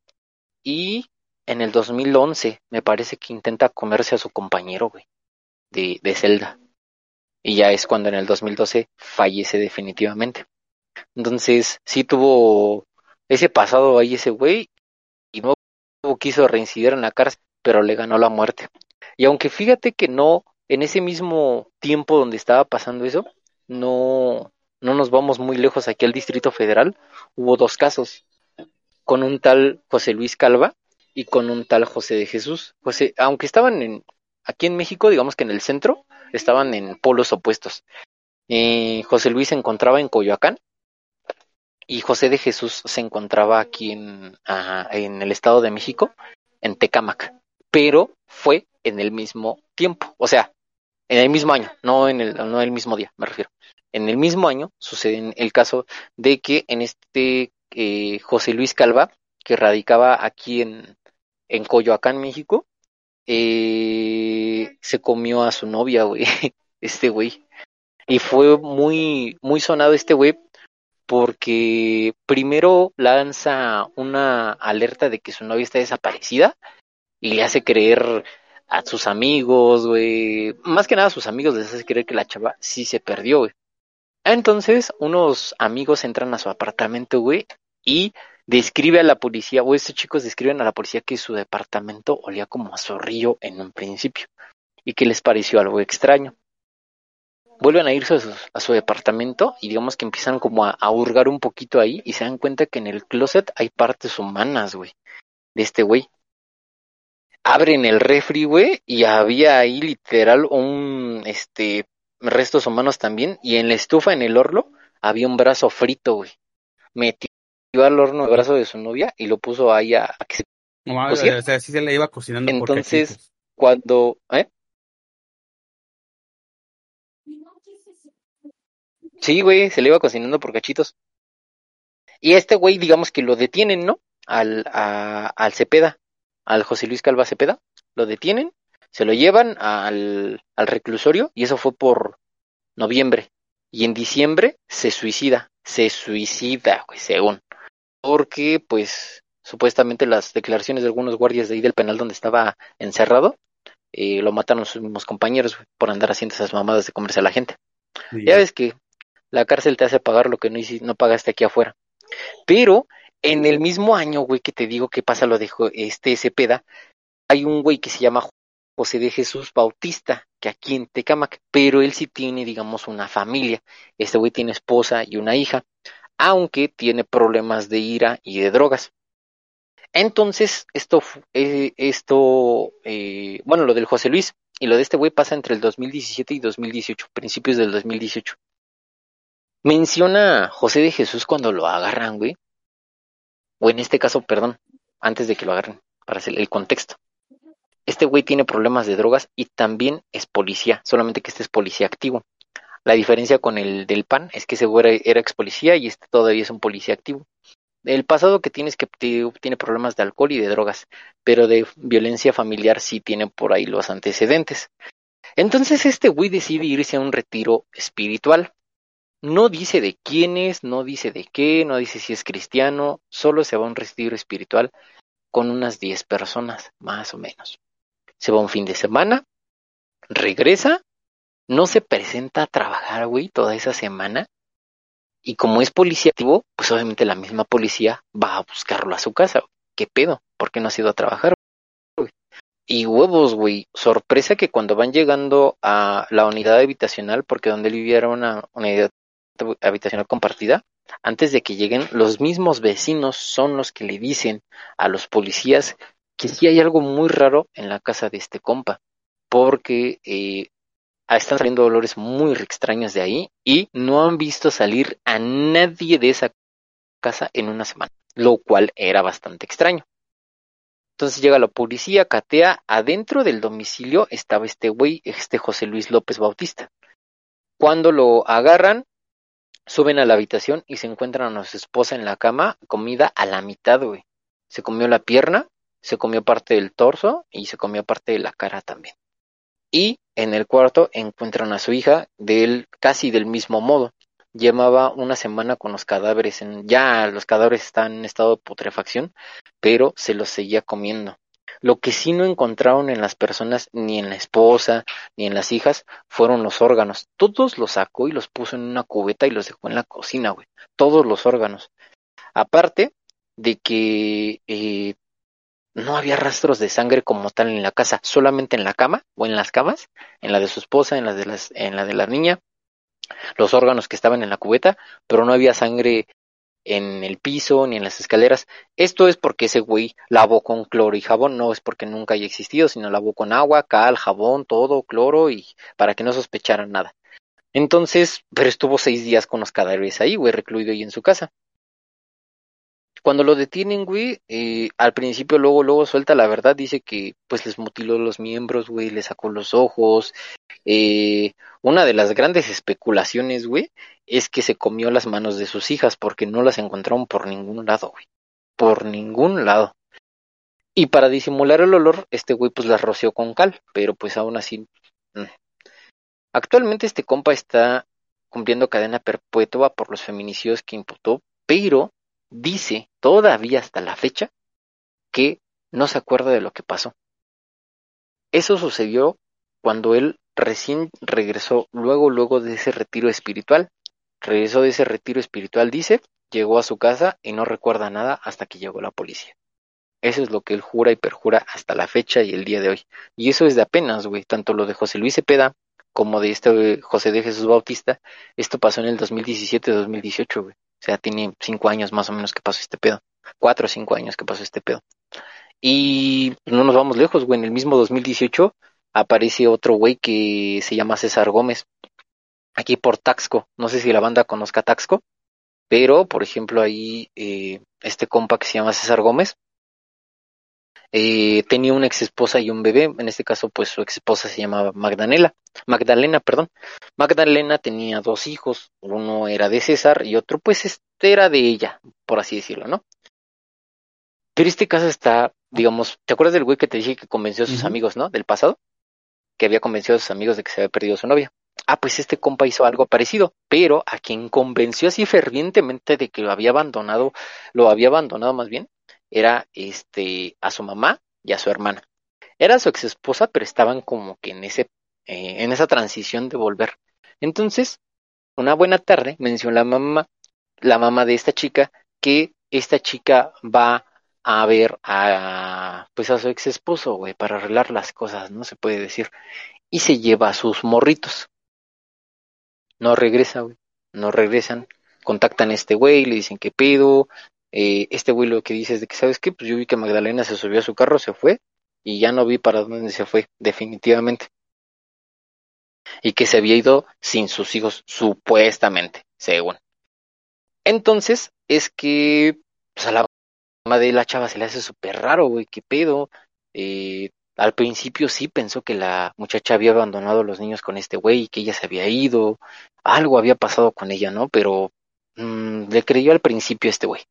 y en el 2011 me parece que intenta comerse a su compañero, güey, de, de celda y ya es cuando en el 2012 fallece definitivamente. Entonces, sí tuvo ese pasado ahí ese güey y no quiso reincidir en la cárcel, pero le ganó la muerte. Y aunque fíjate que no, en ese mismo tiempo donde estaba pasando eso, no, no nos vamos muy lejos aquí al Distrito Federal, hubo dos casos, con un tal José Luis Calva y con un tal José de Jesús. José, aunque estaban en, aquí en México, digamos que en el centro, estaban en polos opuestos. José Luis se encontraba en Coyoacán y José de Jesús se encontraba aquí en, en el Estado de México, en Tecámac, pero fue en el mismo tiempo, o sea, en el mismo año, no en el, no el mismo día, me refiero. En el mismo año sucede el caso de que en este eh, José Luis Calva, que radicaba aquí en, en Coyoacán, México, eh, se comió a su novia, güey, este güey. Y fue muy, muy sonado este güey porque primero lanza una alerta de que su novia está desaparecida y le hace creer a sus amigos, güey, más que nada a sus amigos les hace creer que la chava sí se perdió, güey. Entonces, unos amigos entran a su apartamento, güey, y describe a la policía, o estos chicos describen a la policía que su departamento olía como a zorrillo en un principio y que les pareció algo extraño. Vuelven a irse a su, departamento y digamos que empiezan como a, hurgar un poquito ahí y se dan cuenta que en el closet hay partes humanas, güey, de este güey. Abren el refri, güey, y había ahí literal un, este, restos humanos también y en la estufa, en el horno, había un brazo frito, güey. Metido al horno el brazo de su novia y lo puso ahí a, que se o sea, sí se le iba cocinando Entonces, cuando... ¿eh? Sí, güey, se le iba cocinando por cachitos. Y este güey, digamos que lo detienen, ¿no? Al, a, al Cepeda, al José Luis Calva Cepeda, lo detienen, se lo llevan al, al reclusorio y eso fue por noviembre. Y en diciembre se suicida, se suicida, güey, según porque pues supuestamente las declaraciones de algunos guardias de ahí del penal donde estaba encerrado, eh, lo mataron sus mismos compañeros por andar haciendo esas mamadas de comerse a la gente. Ya ves que la cárcel te hace pagar lo que no, no pagaste aquí afuera. Pero en el mismo año, güey, que te digo que pasa lo de este Cepeda, hay un güey que se llama José de Jesús Bautista, que aquí en Tecamac, pero él sí tiene, digamos, una familia. Este güey tiene esposa y una hija, aunque tiene problemas de ira y de drogas. Entonces, esto, eh, esto eh, bueno, lo del José Luis y lo de este güey pasa entre el 2017 y 2018, principios del 2018. Menciona José de Jesús cuando lo agarran, güey. O en este caso, perdón, antes de que lo agarren, para hacer el contexto. Este güey tiene problemas de drogas y también es policía, solamente que este es policía activo. La diferencia con el del PAN es que ese güey era ex policía y este todavía es un policía activo. El pasado que tiene es que tiene problemas de alcohol y de drogas, pero de violencia familiar sí tiene por ahí los antecedentes. Entonces este güey decide irse a un retiro espiritual. No dice de quién es, no dice de qué, no dice si es cristiano, solo se va a un retiro espiritual con unas 10 personas, más o menos. Se va un fin de semana, regresa, no se presenta a trabajar, güey, toda esa semana, y como es policía activo, pues obviamente la misma policía va a buscarlo a su casa. ¿Qué pedo? ¿Por qué no ha ido a trabajar? Y huevos, güey. Sorpresa que cuando van llegando a la unidad habitacional, porque donde él vivía era una unidad habitacional compartida, antes de que lleguen, los mismos vecinos son los que le dicen a los policías que sí hay algo muy raro en la casa de este compa, porque eh, Ah, están saliendo olores muy extraños de ahí y no han visto salir a nadie de esa casa en una semana, lo cual era bastante extraño. Entonces llega la policía, catea, adentro del domicilio estaba este güey, este José Luis López Bautista. Cuando lo agarran, suben a la habitación y se encuentran a su esposa en la cama, comida a la mitad, güey. Se comió la pierna, se comió parte del torso y se comió parte de la cara también y en el cuarto encuentran a su hija del casi del mismo modo. Llevaba una semana con los cadáveres, en, ya los cadáveres están en estado de putrefacción, pero se los seguía comiendo. Lo que sí no encontraron en las personas, ni en la esposa, ni en las hijas, fueron los órganos. Todos los sacó y los puso en una cubeta y los dejó en la cocina, güey. Todos los órganos. Aparte de que eh, no había rastros de sangre como tal en la casa, solamente en la cama o en las camas, en la de su esposa, en la de, las, en la, de la niña, los órganos que estaban en la cubeta, pero no había sangre en el piso ni en las escaleras. Esto es porque ese güey lavó con cloro y jabón, no es porque nunca haya existido, sino lavó con agua, cal, jabón, todo, cloro y para que no sospecharan nada. Entonces, pero estuvo seis días con los cadáveres ahí, güey, recluido ahí en su casa. Cuando lo detienen, güey, eh, al principio luego, luego suelta la verdad, dice que pues les mutiló los miembros, güey, le sacó los ojos. Eh, una de las grandes especulaciones, güey, es que se comió las manos de sus hijas porque no las encontraron por ningún lado, güey. Por ningún lado. Y para disimular el olor, este güey pues las roció con cal, pero pues aún así... Mm. Actualmente este compa está cumpliendo cadena perpetua por los feminicidios que imputó, pero dice todavía hasta la fecha que no se acuerda de lo que pasó. Eso sucedió cuando él recién regresó, luego, luego de ese retiro espiritual. Regresó de ese retiro espiritual, dice, llegó a su casa y no recuerda nada hasta que llegó la policía. Eso es lo que él jura y perjura hasta la fecha y el día de hoy. Y eso es de apenas, güey. Tanto lo de José Luis Cepeda como de este José de Jesús Bautista. Esto pasó en el 2017-2018, güey. O sea, tiene cinco años más o menos que pasó este pedo. Cuatro o cinco años que pasó este pedo. Y no nos vamos lejos, güey. En el mismo 2018 aparece otro güey que se llama César Gómez. Aquí por Taxco. No sé si la banda conozca Taxco. Pero, por ejemplo, ahí eh, este compa que se llama César Gómez eh, tenía una ex esposa y un bebé, en este caso pues su ex esposa se llamaba Magdalena, Magdalena, perdón. Magdalena tenía dos hijos, uno era de César y otro pues este era de ella, por así decirlo, ¿no? Pero este caso está, digamos, ¿te acuerdas del güey que te dije que convenció a sus amigos, ¿no? Del pasado, que había convencido a sus amigos de que se había perdido su novia. Ah, pues este compa hizo algo parecido, pero a quien convenció así fervientemente de que lo había abandonado, lo había abandonado más bien, era este a su mamá y a su hermana. Era su ex esposa, pero estaban como que en ese eh, en esa transición de volver. Entonces, una buena tarde mencionó la mamá, la mamá de esta chica, que esta chica va a ver a pues a su ex esposo, güey, para arreglar las cosas, no se puede decir. Y se lleva a sus morritos. No regresa, güey. No regresan. Contactan a este güey, le dicen qué pedo. Eh, este güey lo que dice es de que, ¿sabes qué? Pues yo vi que Magdalena se subió a su carro, se fue, y ya no vi para dónde se fue, definitivamente. Y que se había ido sin sus hijos, supuestamente, según. Entonces, es que pues a la mamá de la chava se le hace súper raro, güey, qué pedo. Eh, al principio sí pensó que la muchacha había abandonado a los niños con este güey que ella se había ido. Algo había pasado con ella, ¿no? Pero mmm, le creyó al principio este güey.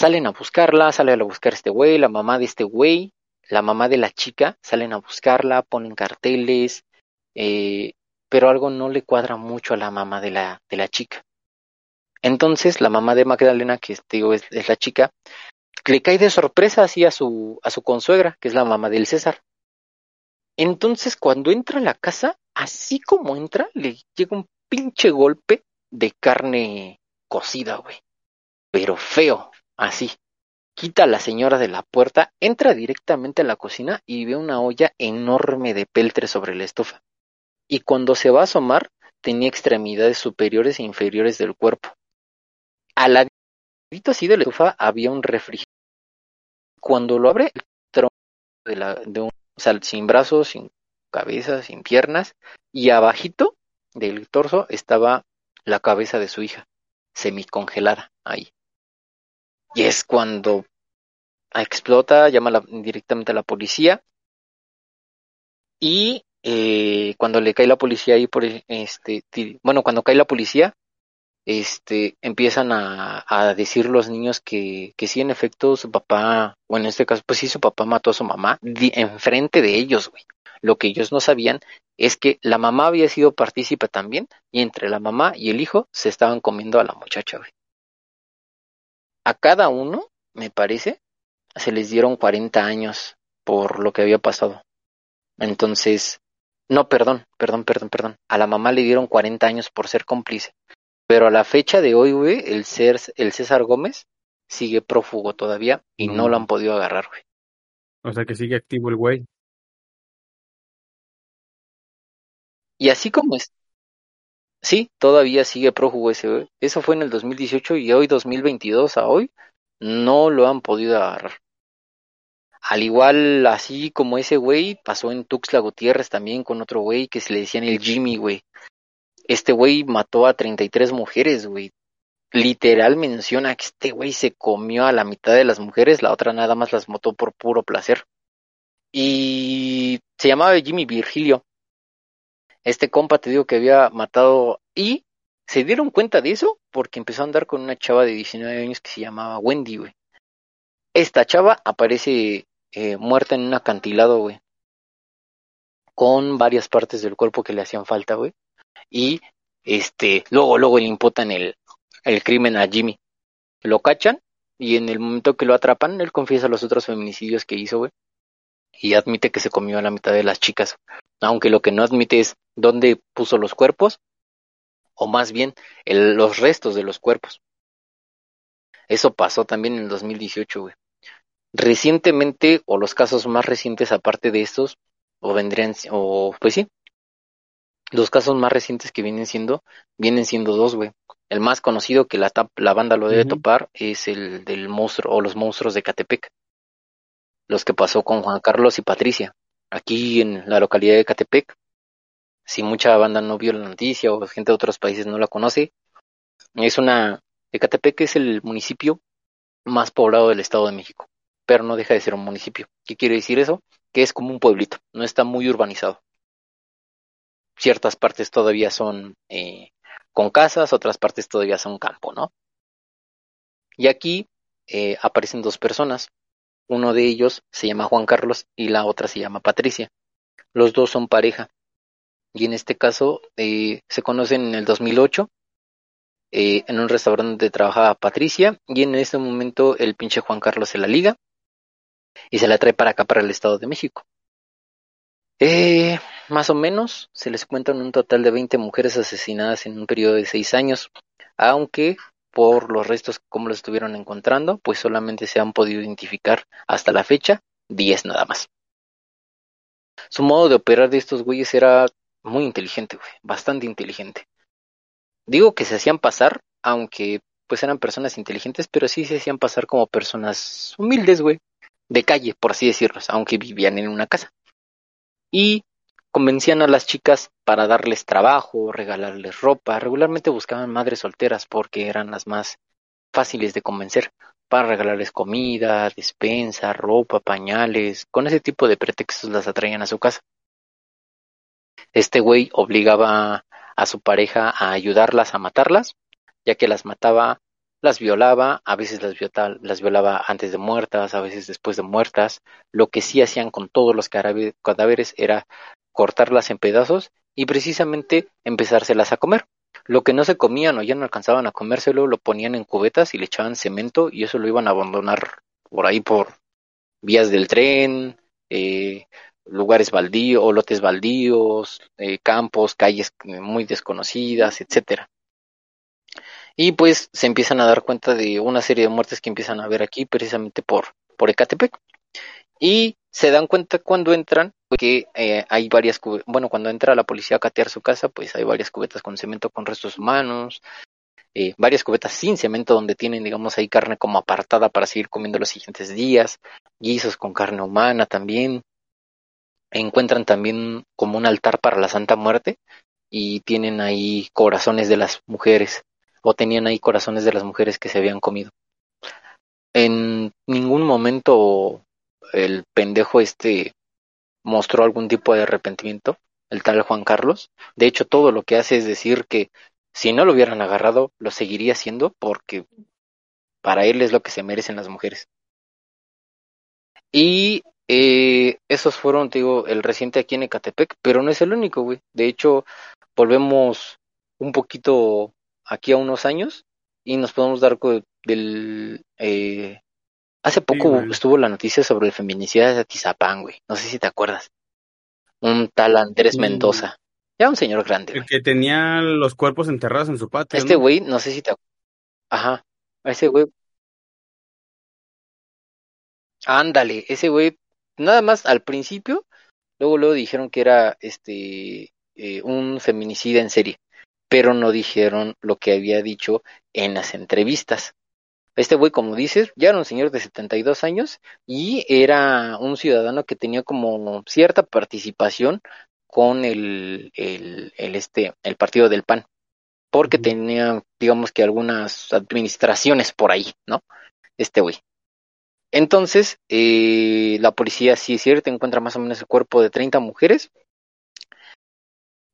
Salen a buscarla, sale a buscar este güey, la mamá de este güey, la mamá de la chica, salen a buscarla, ponen carteles, eh, pero algo no le cuadra mucho a la mamá de la, de la chica. Entonces la mamá de Magdalena, que digo, es, es la chica, le cae de sorpresa así a su, a su consuegra, que es la mamá del César. Entonces cuando entra a la casa, así como entra, le llega un pinche golpe de carne cocida, güey. Pero feo, así. Quita a la señora de la puerta, entra directamente a la cocina y ve una olla enorme de peltre sobre la estufa. Y cuando se va a asomar, tenía extremidades superiores e inferiores del cuerpo. Al ladito así de la estufa había un refrigerador. Cuando lo abre, el tronco de, la, un, o sin brazos, sin cabeza, sin piernas, y abajito del torso estaba la cabeza de su hija, semicongelada ahí. Y es cuando explota, llama la, directamente a la policía. Y eh, cuando le cae la policía ahí por este, bueno, cuando cae la policía, este, empiezan a, a decir los niños que, que sí, en efecto, su papá, o en este caso, pues sí, su papá mató a su mamá enfrente de ellos, güey. Lo que ellos no sabían es que la mamá había sido partícipe también, y entre la mamá y el hijo se estaban comiendo a la muchacha, güey. A cada uno, me parece, se les dieron 40 años por lo que había pasado. Entonces, no, perdón, perdón, perdón, perdón. A la mamá le dieron 40 años por ser cómplice. Pero a la fecha de hoy, güey, el, el César Gómez sigue prófugo todavía y no lo han podido agarrar, güey. O sea que sigue activo el güey. Y así como es. Sí, todavía sigue prófugo ese, güey. Eso fue en el 2018 y hoy 2022 a hoy no lo han podido agarrar. Al igual, así como ese güey, pasó en Tuxtla Gutiérrez también con otro güey que se le decían el Jimmy, güey. Este güey mató a 33 mujeres, güey. Literal menciona que este güey se comió a la mitad de las mujeres, la otra nada más las mató por puro placer. Y se llamaba Jimmy Virgilio. Este compa te digo que había matado y se dieron cuenta de eso porque empezó a andar con una chava de 19 años que se llamaba Wendy, güey. Esta chava aparece eh, muerta en un acantilado, güey. Con varias partes del cuerpo que le hacían falta, güey. Y este, luego, luego le imputan el, el crimen a Jimmy. Lo cachan y en el momento que lo atrapan, él confiesa los otros feminicidios que hizo, güey. Y admite que se comió a la mitad de las chicas. Aunque lo que no admite es dónde puso los cuerpos, o más bien el, los restos de los cuerpos. Eso pasó también en el 2018, güey. Recientemente, o los casos más recientes aparte de estos, o vendrían, o pues sí, los casos más recientes que vienen siendo, vienen siendo dos, güey. El más conocido que la, la banda lo debe topar es el del monstruo o los monstruos de Catepec. Los que pasó con Juan Carlos y Patricia. Aquí en la localidad de Catepec. Si mucha banda no vio la noticia o gente de otros países no la conoce, es una. Ecatepec es el municipio más poblado del Estado de México, pero no deja de ser un municipio. ¿Qué quiere decir eso? Que es como un pueblito, no está muy urbanizado ciertas partes todavía son eh, con casas, otras partes todavía son campo, ¿no? Y aquí eh, aparecen dos personas. Uno de ellos se llama Juan Carlos y la otra se llama Patricia. Los dos son pareja. Y en este caso eh, se conocen en el 2008 eh, en un restaurante donde trabajaba Patricia y en ese momento el pinche Juan Carlos se la liga y se la trae para acá, para el Estado de México. Eh, más o menos se les cuentan un total de 20 mujeres asesinadas en un periodo de 6 años, aunque por los restos como los estuvieron encontrando, pues solamente se han podido identificar hasta la fecha 10 nada más. Su modo de operar de estos güeyes era muy inteligente, güey, bastante inteligente. Digo que se hacían pasar, aunque pues eran personas inteligentes, pero sí se hacían pasar como personas humildes, güey, de calle, por así decirlo, aunque vivían en una casa. Y convencían a las chicas para darles trabajo, regalarles ropa. Regularmente buscaban madres solteras porque eran las más fáciles de convencer para regalarles comida, despensa, ropa, pañales. Con ese tipo de pretextos las atraían a su casa. Este güey obligaba a su pareja a ayudarlas a matarlas, ya que las mataba, las violaba, a veces las, violaba, las violaba antes de muertas, a veces después de muertas. Lo que sí hacían con todos los cadáveres era cortarlas en pedazos y precisamente empezárselas a comer. Lo que no se comían o ya no alcanzaban a comérselo lo ponían en cubetas y le echaban cemento y eso lo iban a abandonar por ahí por vías del tren, eh, lugares baldíos lotes baldíos, eh, campos, calles muy desconocidas, etcétera. Y pues se empiezan a dar cuenta de una serie de muertes que empiezan a ver aquí precisamente por, por Ecatepec. Y se dan cuenta cuando entran que eh, hay varias bueno cuando entra la policía a catear su casa pues hay varias cubetas con cemento con restos humanos eh, varias cubetas sin cemento donde tienen digamos ahí carne como apartada para seguir comiendo los siguientes días guisos con carne humana también. Encuentran también como un altar para la Santa Muerte y tienen ahí corazones de las mujeres o tenían ahí corazones de las mujeres que se habían comido. En ningún momento el pendejo este mostró algún tipo de arrepentimiento, el tal Juan Carlos. De hecho, todo lo que hace es decir que si no lo hubieran agarrado, lo seguiría haciendo porque para él es lo que se merecen las mujeres. Y eh, esos fueron, digo, el reciente aquí en Ecatepec, pero no es el único, güey. De hecho, volvemos un poquito aquí a unos años y nos podemos dar del eh, Hace poco estuvo la noticia sobre el feminicidio de Atizapán, güey. No sé si te acuerdas. Un tal Andrés Mendoza. Ya un señor grande. El que tenía los cuerpos enterrados en su patio. Este güey, no sé si te Ajá. Ese güey. Ándale, ese güey. Nada más al principio. Luego, luego dijeron que era este eh, un feminicida en serie. Pero no dijeron lo que había dicho en las entrevistas. Este güey, como dices, ya era un señor de 72 años y era un ciudadano que tenía como cierta participación con el, el, el, este, el partido del PAN, porque tenía, digamos que algunas administraciones por ahí, ¿no? Este güey. Entonces, eh, la policía, sí es cierto, encuentra más o menos el cuerpo de 30 mujeres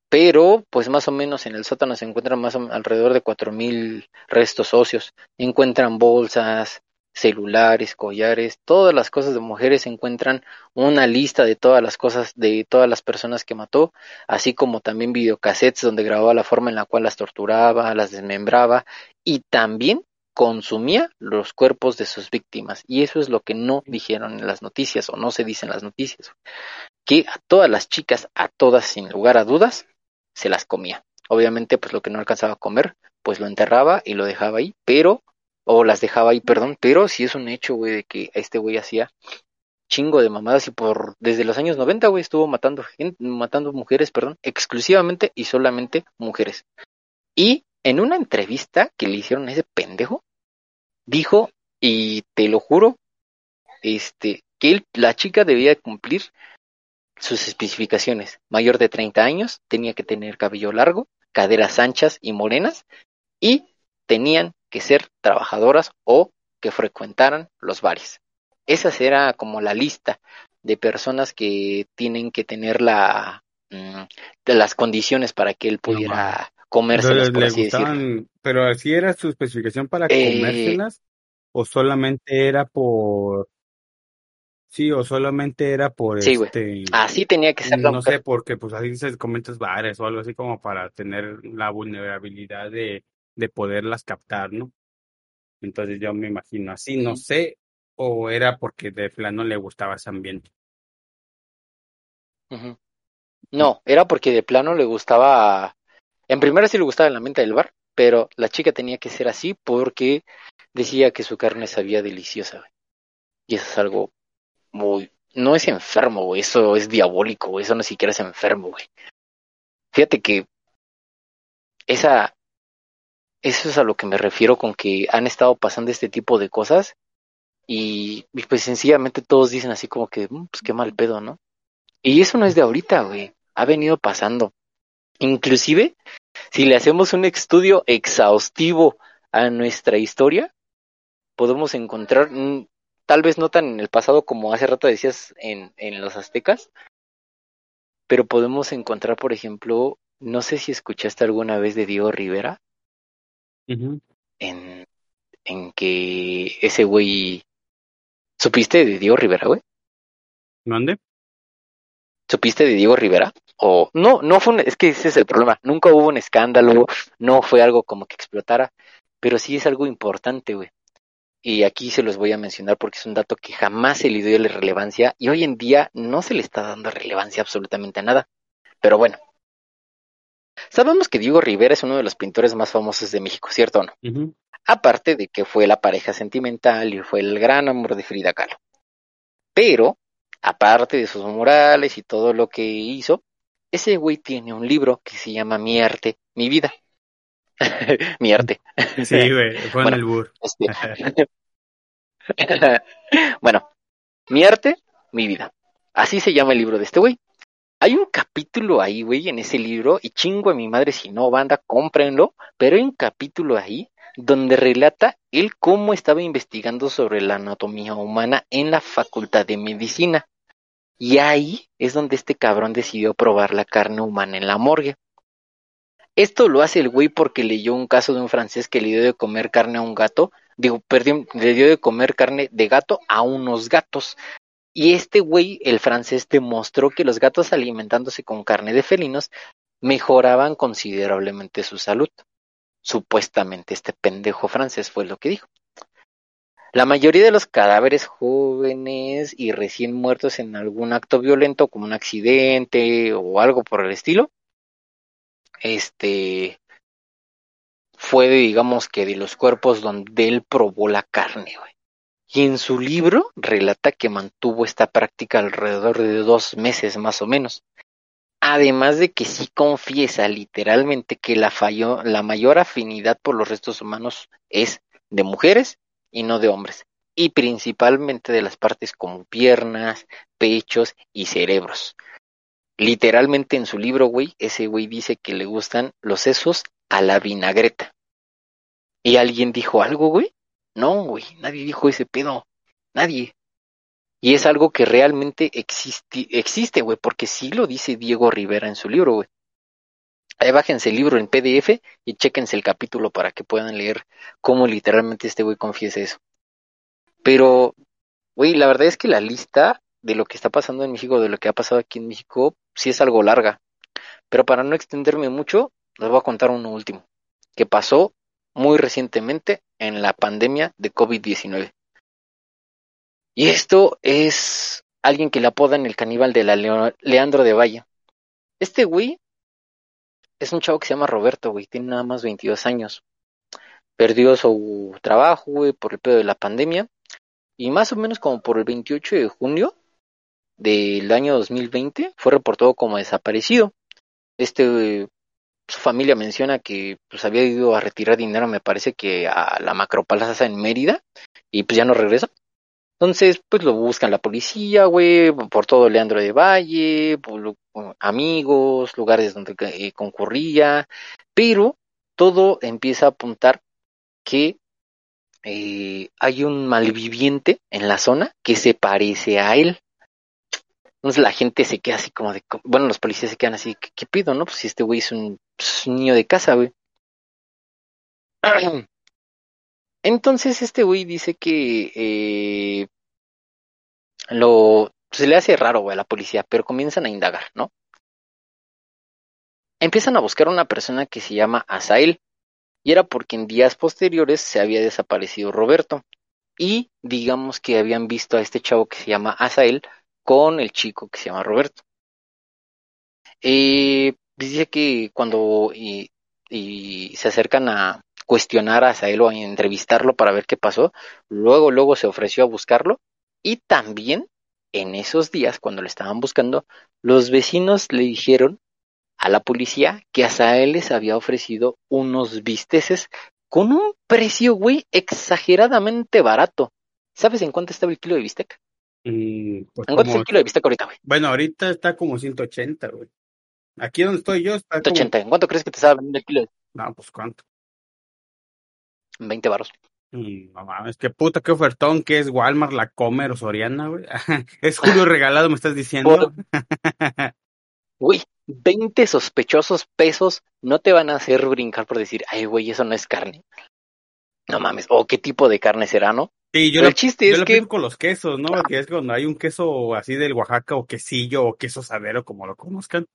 pero pues más o menos en el sótano se encuentran más o, alrededor de cuatro mil restos óseos. Encuentran bolsas, celulares, collares, todas las cosas de mujeres, se encuentran una lista de todas las cosas de todas las personas que mató, así como también videocassettes donde grababa la forma en la cual las torturaba, las desmembraba y también consumía los cuerpos de sus víctimas. Y eso es lo que no dijeron en las noticias o no se dice en las noticias. Que a todas las chicas, a todas sin lugar a dudas, se las comía. Obviamente, pues lo que no alcanzaba a comer, pues lo enterraba y lo dejaba ahí, pero, o las dejaba ahí, perdón, pero sí es un hecho, güey, de que este güey hacía chingo de mamadas y por, desde los años 90, güey, estuvo matando gente, matando mujeres, perdón, exclusivamente y solamente mujeres. Y en una entrevista que le hicieron a ese pendejo, dijo, y te lo juro, este, que él, la chica debía cumplir sus especificaciones. Mayor de 30 años, tenía que tener cabello largo, caderas anchas y morenas y tenían que ser trabajadoras o que frecuentaran los bares. Esa será como la lista de personas que tienen que tener la mm, de las condiciones para que él pudiera comérselas, por así Pero así era su especificación para eh, comérselas o solamente era por Sí, o solamente era por sí, este. Así tenía que ser. No sé, porque pues así se comentas bares o algo así como para tener la vulnerabilidad de de poderlas captar, ¿no? Entonces yo me imagino así, no sé, o era porque de plano le gustaba ese ambiente. No, era porque de plano le gustaba, en primera sí le gustaba el ambiente del bar, pero la chica tenía que ser así porque decía que su carne sabía deliciosa. Y eso es algo no es enfermo, eso es diabólico, eso no siquiera es enfermo, güey. Fíjate que esa, eso es a lo que me refiero con que han estado pasando este tipo de cosas y, pues sencillamente todos dicen así como que, mm, pues qué mal pedo, ¿no? Y eso no es de ahorita, güey, ha venido pasando. Inclusive, si le hacemos un estudio exhaustivo a nuestra historia, podemos encontrar tal vez no tan en el pasado como hace rato decías en, en los aztecas, pero podemos encontrar, por ejemplo, no sé si escuchaste alguna vez de Diego Rivera, en, en que ese güey... ¿Supiste de Diego Rivera, güey? ¿Dónde? ¿Supiste de Diego Rivera? O no, no fue un, es que ese es el problema. Nunca hubo un escándalo, no fue algo como que explotara, pero sí es algo importante, güey y aquí se los voy a mencionar porque es un dato que jamás se le dio la relevancia y hoy en día no se le está dando relevancia absolutamente a nada. Pero bueno, sabemos que Diego Rivera es uno de los pintores más famosos de México, ¿cierto o no? Aparte de que fue la pareja sentimental y fue el gran amor de Frida Kahlo. Pero, aparte de sus murales y todo lo que hizo, ese güey tiene un libro que se llama Mi arte, mi vida. mi arte. Sí, güey, fue en el bur. Este, bueno, mi arte, mi vida. Así se llama el libro de este güey. Hay un capítulo ahí, güey, en ese libro, y chingo a mi madre si no, banda, cómprenlo, pero hay un capítulo ahí donde relata él cómo estaba investigando sobre la anatomía humana en la facultad de medicina. Y ahí es donde este cabrón decidió probar la carne humana en la morgue. Esto lo hace el güey porque leyó un caso de un francés que le dio de comer carne a un gato, digo, perdón, le dio de comer carne de gato a unos gatos. Y este güey, el francés, demostró que los gatos alimentándose con carne de felinos mejoraban considerablemente su salud. Supuestamente este pendejo francés fue lo que dijo. La mayoría de los cadáveres jóvenes y recién muertos en algún acto violento, como un accidente o algo por el estilo, este fue digamos que de los cuerpos donde él probó la carne. Y en su libro relata que mantuvo esta práctica alrededor de dos meses más o menos. Además de que sí confiesa literalmente que la, la mayor afinidad por los restos humanos es de mujeres y no de hombres. Y principalmente de las partes como piernas, pechos y cerebros. Literalmente en su libro, güey, ese güey dice que le gustan los sesos a la vinagreta. ¿Y alguien dijo algo, güey? No, güey, nadie dijo ese pedo. Nadie. Y es algo que realmente existe, güey, porque sí lo dice Diego Rivera en su libro, güey. Ahí bájense el libro en PDF y chéquense el capítulo para que puedan leer cómo literalmente este güey confiesa eso. Pero, güey, la verdad es que la lista de lo que está pasando en México, de lo que ha pasado aquí en México, sí es algo larga. Pero para no extenderme mucho, les voy a contar uno último, que pasó muy recientemente en la pandemia de COVID-19. Y esto es alguien que le apodan el caníbal de la Leandro de Valle. Este güey es un chavo que se llama Roberto, güey, tiene nada más 22 años. Perdió su trabajo, güey, por el pedo de la pandemia. Y más o menos como por el 28 de junio del año 2020 fue reportado como desaparecido. Este, su familia menciona que pues había ido a retirar dinero, me parece que a la Macroplaza en Mérida, y pues ya no regresa. Entonces, pues lo buscan la policía, güey, por todo Leandro de Valle, amigos, lugares donde eh, concurría, pero todo empieza a apuntar que eh, hay un malviviente en la zona que se parece a él. Entonces la gente se queda así como de, bueno, los policías se quedan así, ¿qué, pido, no? Pues si este güey es un, pues, niño de casa, güey. Entonces este güey dice que eh, lo se le hace raro, güey, a la policía, pero comienzan a indagar, ¿no? Empiezan a buscar a una persona que se llama Asael. y era porque en días posteriores se había desaparecido Roberto y digamos que habían visto a este chavo que se llama Asael con el chico que se llama Roberto. Eh, dice que cuando y, se acercan a cuestionar a Asael o a entrevistarlo para ver qué pasó, luego, luego se ofreció a buscarlo y también en esos días, cuando le estaban buscando, los vecinos le dijeron a la policía que Asael les había ofrecido unos bisteces con un precio, güey, exageradamente barato. ¿Sabes en cuánto estaba el kilo de bistec? Pues ¿En cuánto está el kilo de bistec ahorita, güey? Bueno, ahorita está como 180, güey. Aquí donde estoy yo está 180. ¿En cuánto crees que te estaba vendiendo el kilo? De... No, pues ¿cuánto? 20 baros. Mm, no mames, qué puta, qué ofertón, que es Walmart, La Comer o Soriana, güey. es Julio regalado, me estás diciendo. Güey, 20 sospechosos pesos no te van a hacer brincar por decir, ay, güey, eso no es carne. No mames, o qué tipo de carne será, ¿no? Sí, yo lo, chiste es que con los quesos, ¿no? Que es cuando hay un queso así del Oaxaca o quesillo o queso sadero, como lo conozcan.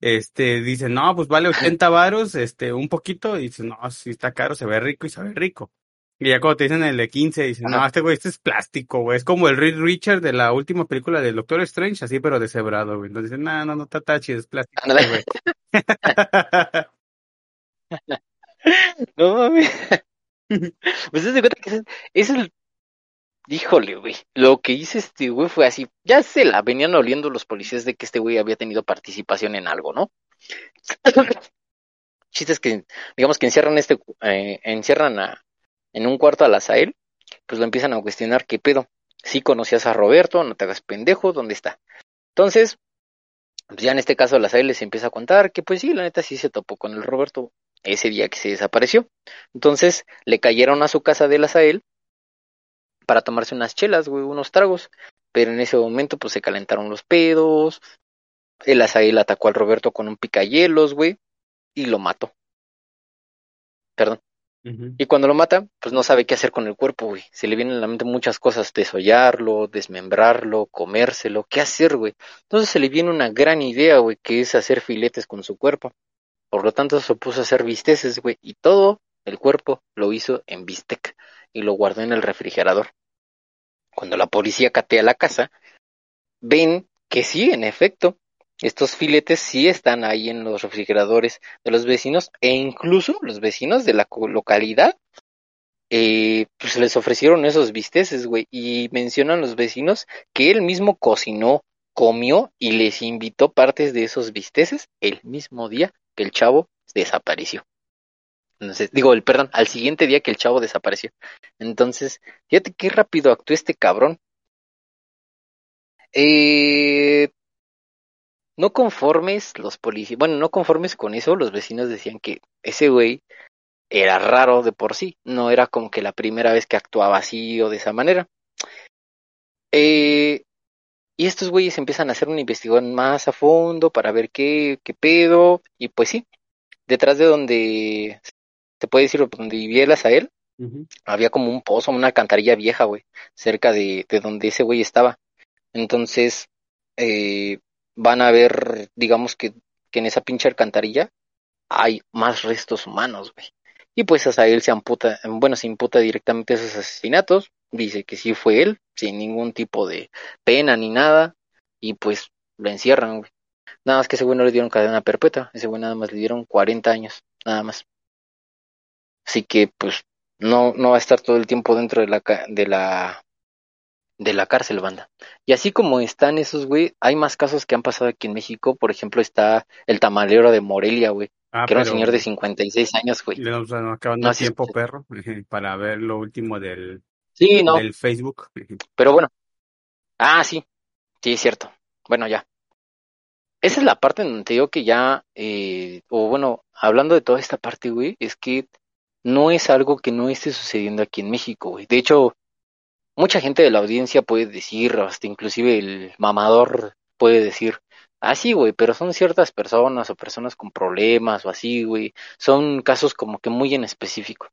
Este, dicen, no, pues vale 80 varos, este, un poquito, y dicen, no, si está caro, se ve rico y sabe rico. Y ya cuando te dicen el de 15, dicen, no, este güey, este es plástico, güey. Es como el Reed Richard de la última película del Doctor Strange, así, pero deshebrado, güey. Entonces dicen, no, no, no, está chido, es plástico, güey. no mames. pues se cuenta que es, el. Híjole, güey. Lo que hice este güey fue así. Ya se la venían oliendo los policías de que este güey había tenido participación en algo, ¿no? Chistes que, digamos que encierran este, eh, encierran a, en un cuarto a la Sael, pues lo empiezan a cuestionar, ¿qué pedo? Si conocías a Roberto, no te hagas pendejo, ¿dónde está? Entonces, pues ya en este caso la Sael les empieza a contar que pues sí, la neta sí se topó con el Roberto ese día que se desapareció. Entonces le cayeron a su casa de la Sael para tomarse unas chelas, güey, unos tragos. Pero en ese momento pues se calentaron los pedos. El Azael atacó al Roberto con un picayelos, güey, y lo mató. Perdón. Y cuando lo mata, pues no sabe qué hacer con el cuerpo, güey. Se le vienen a la mente muchas cosas, desollarlo, desmembrarlo, comérselo, qué hacer, güey. Entonces se le viene una gran idea, güey, que es hacer filetes con su cuerpo. Por lo tanto, se puso a hacer bisteces, güey, y todo el cuerpo lo hizo en bistec y lo guardó en el refrigerador. Cuando la policía catea la casa, ven que sí, en efecto, estos filetes sí están ahí en los refrigeradores de los vecinos e incluso los vecinos de la localidad eh, pues les ofrecieron esos bisteces, güey, y mencionan los vecinos que él mismo cocinó, comió y les invitó partes de esos bisteces el mismo día que el chavo desapareció. Digo, el perdón, al siguiente día que el chavo desapareció. Entonces, fíjate qué rápido actuó este cabrón. Eh, no conformes los policías, bueno, no conformes con eso, los vecinos decían que ese güey era raro de por sí, no era como que la primera vez que actuaba así o de esa manera. Eh, y estos güeyes empiezan a hacer una investigación más a fondo para ver qué, qué pedo, y pues sí, detrás de donde te puede decir donde vivía el Azael, había como un pozo, una alcantarilla vieja, güey, cerca de, de donde ese güey estaba. Entonces, eh, van a ver, digamos que, que en esa pinche alcantarilla hay más restos humanos, güey. Y pues él se amputa, bueno, se imputa directamente esos asesinatos, dice que sí fue él, sin ningún tipo de pena ni nada, y pues lo encierran, güey. Nada más que ese güey no le dieron cadena perpetua, ese güey nada más le dieron 40 años, nada más. Así que pues no, no va a estar todo el tiempo dentro de la, de la de la cárcel, banda. Y así como están esos, güey, hay más casos que han pasado aquí en México. Por ejemplo, está el tamalero de Morelia, güey. Ah, que era un señor de 56 años, güey. O sea, no acaban no, tiempo, perro, para ver lo último del, sí, no. del Facebook. Pero bueno. Ah, sí. Sí, es cierto. Bueno, ya. Esa es la parte en donde te digo que ya, eh, o bueno, hablando de toda esta parte, güey, es que no es algo que no esté sucediendo aquí en México, güey. De hecho, mucha gente de la audiencia puede decir, hasta inclusive el mamador puede decir, ah, sí, güey, pero son ciertas personas o personas con problemas o así, güey. Son casos como que muy en específico.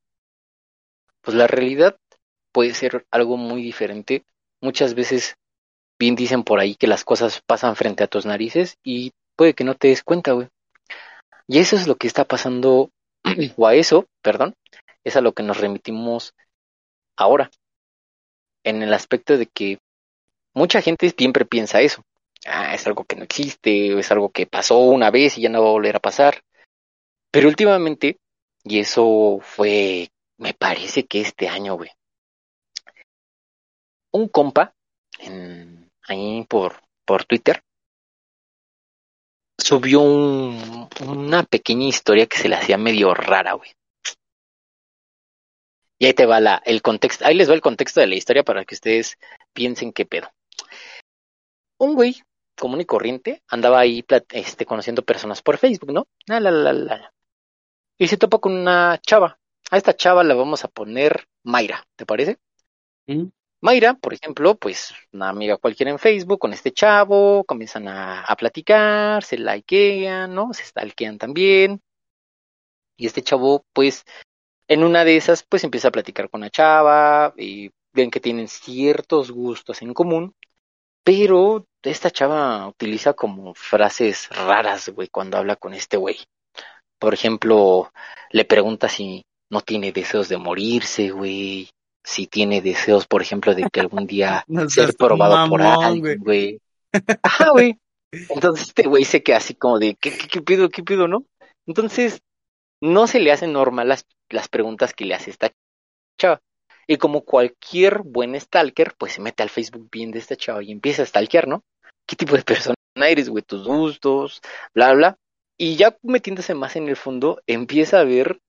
Pues la realidad puede ser algo muy diferente. Muchas veces bien dicen por ahí que las cosas pasan frente a tus narices y puede que no te des cuenta, güey. Y eso es lo que está pasando o a eso, perdón, es a lo que nos remitimos ahora, en el aspecto de que mucha gente siempre piensa eso. Ah, es algo que no existe, es algo que pasó una vez y ya no va a volver a pasar. Pero últimamente, y eso fue, me parece que este año, güey. Un compa, en, ahí por, por Twitter, subió un, una pequeña historia que se le hacía medio rara, güey. Y ahí te va la, el contexto, ahí les va el contexto de la historia para que ustedes piensen qué pedo. Un güey común y corriente andaba ahí este, conociendo personas por Facebook, ¿no? La, la, la, la. Y se topa con una chava. A esta chava la vamos a poner Mayra, ¿te parece? ¿Mm? Mayra, por ejemplo, pues una amiga cualquiera en Facebook con este chavo, comienzan a, platicar, se likean, ¿no? Se stalkean también. Y este chavo, pues, en una de esas, pues empieza a platicar con la chava y ven que tienen ciertos gustos en común, pero esta chava utiliza como frases raras, güey, cuando habla con este güey. Por ejemplo, le pregunta si no tiene deseos de morirse, güey. Si tiene deseos, por ejemplo, de que algún día No ser probado mamón, por alguien, güey. Ajá, güey. Entonces este güey se queda así como de, ¿qué, qué, qué pido, qué pido, no? Entonces, no se le hacen normal las, las preguntas que le hace esta chava. Y como cualquier buen stalker, pues se mete al Facebook bien de esta chava y empieza a stalkear, ¿no? ¿Qué tipo de persona eres, güey? Tus gustos, bla, bla. Y ya metiéndose más en el fondo, empieza a ver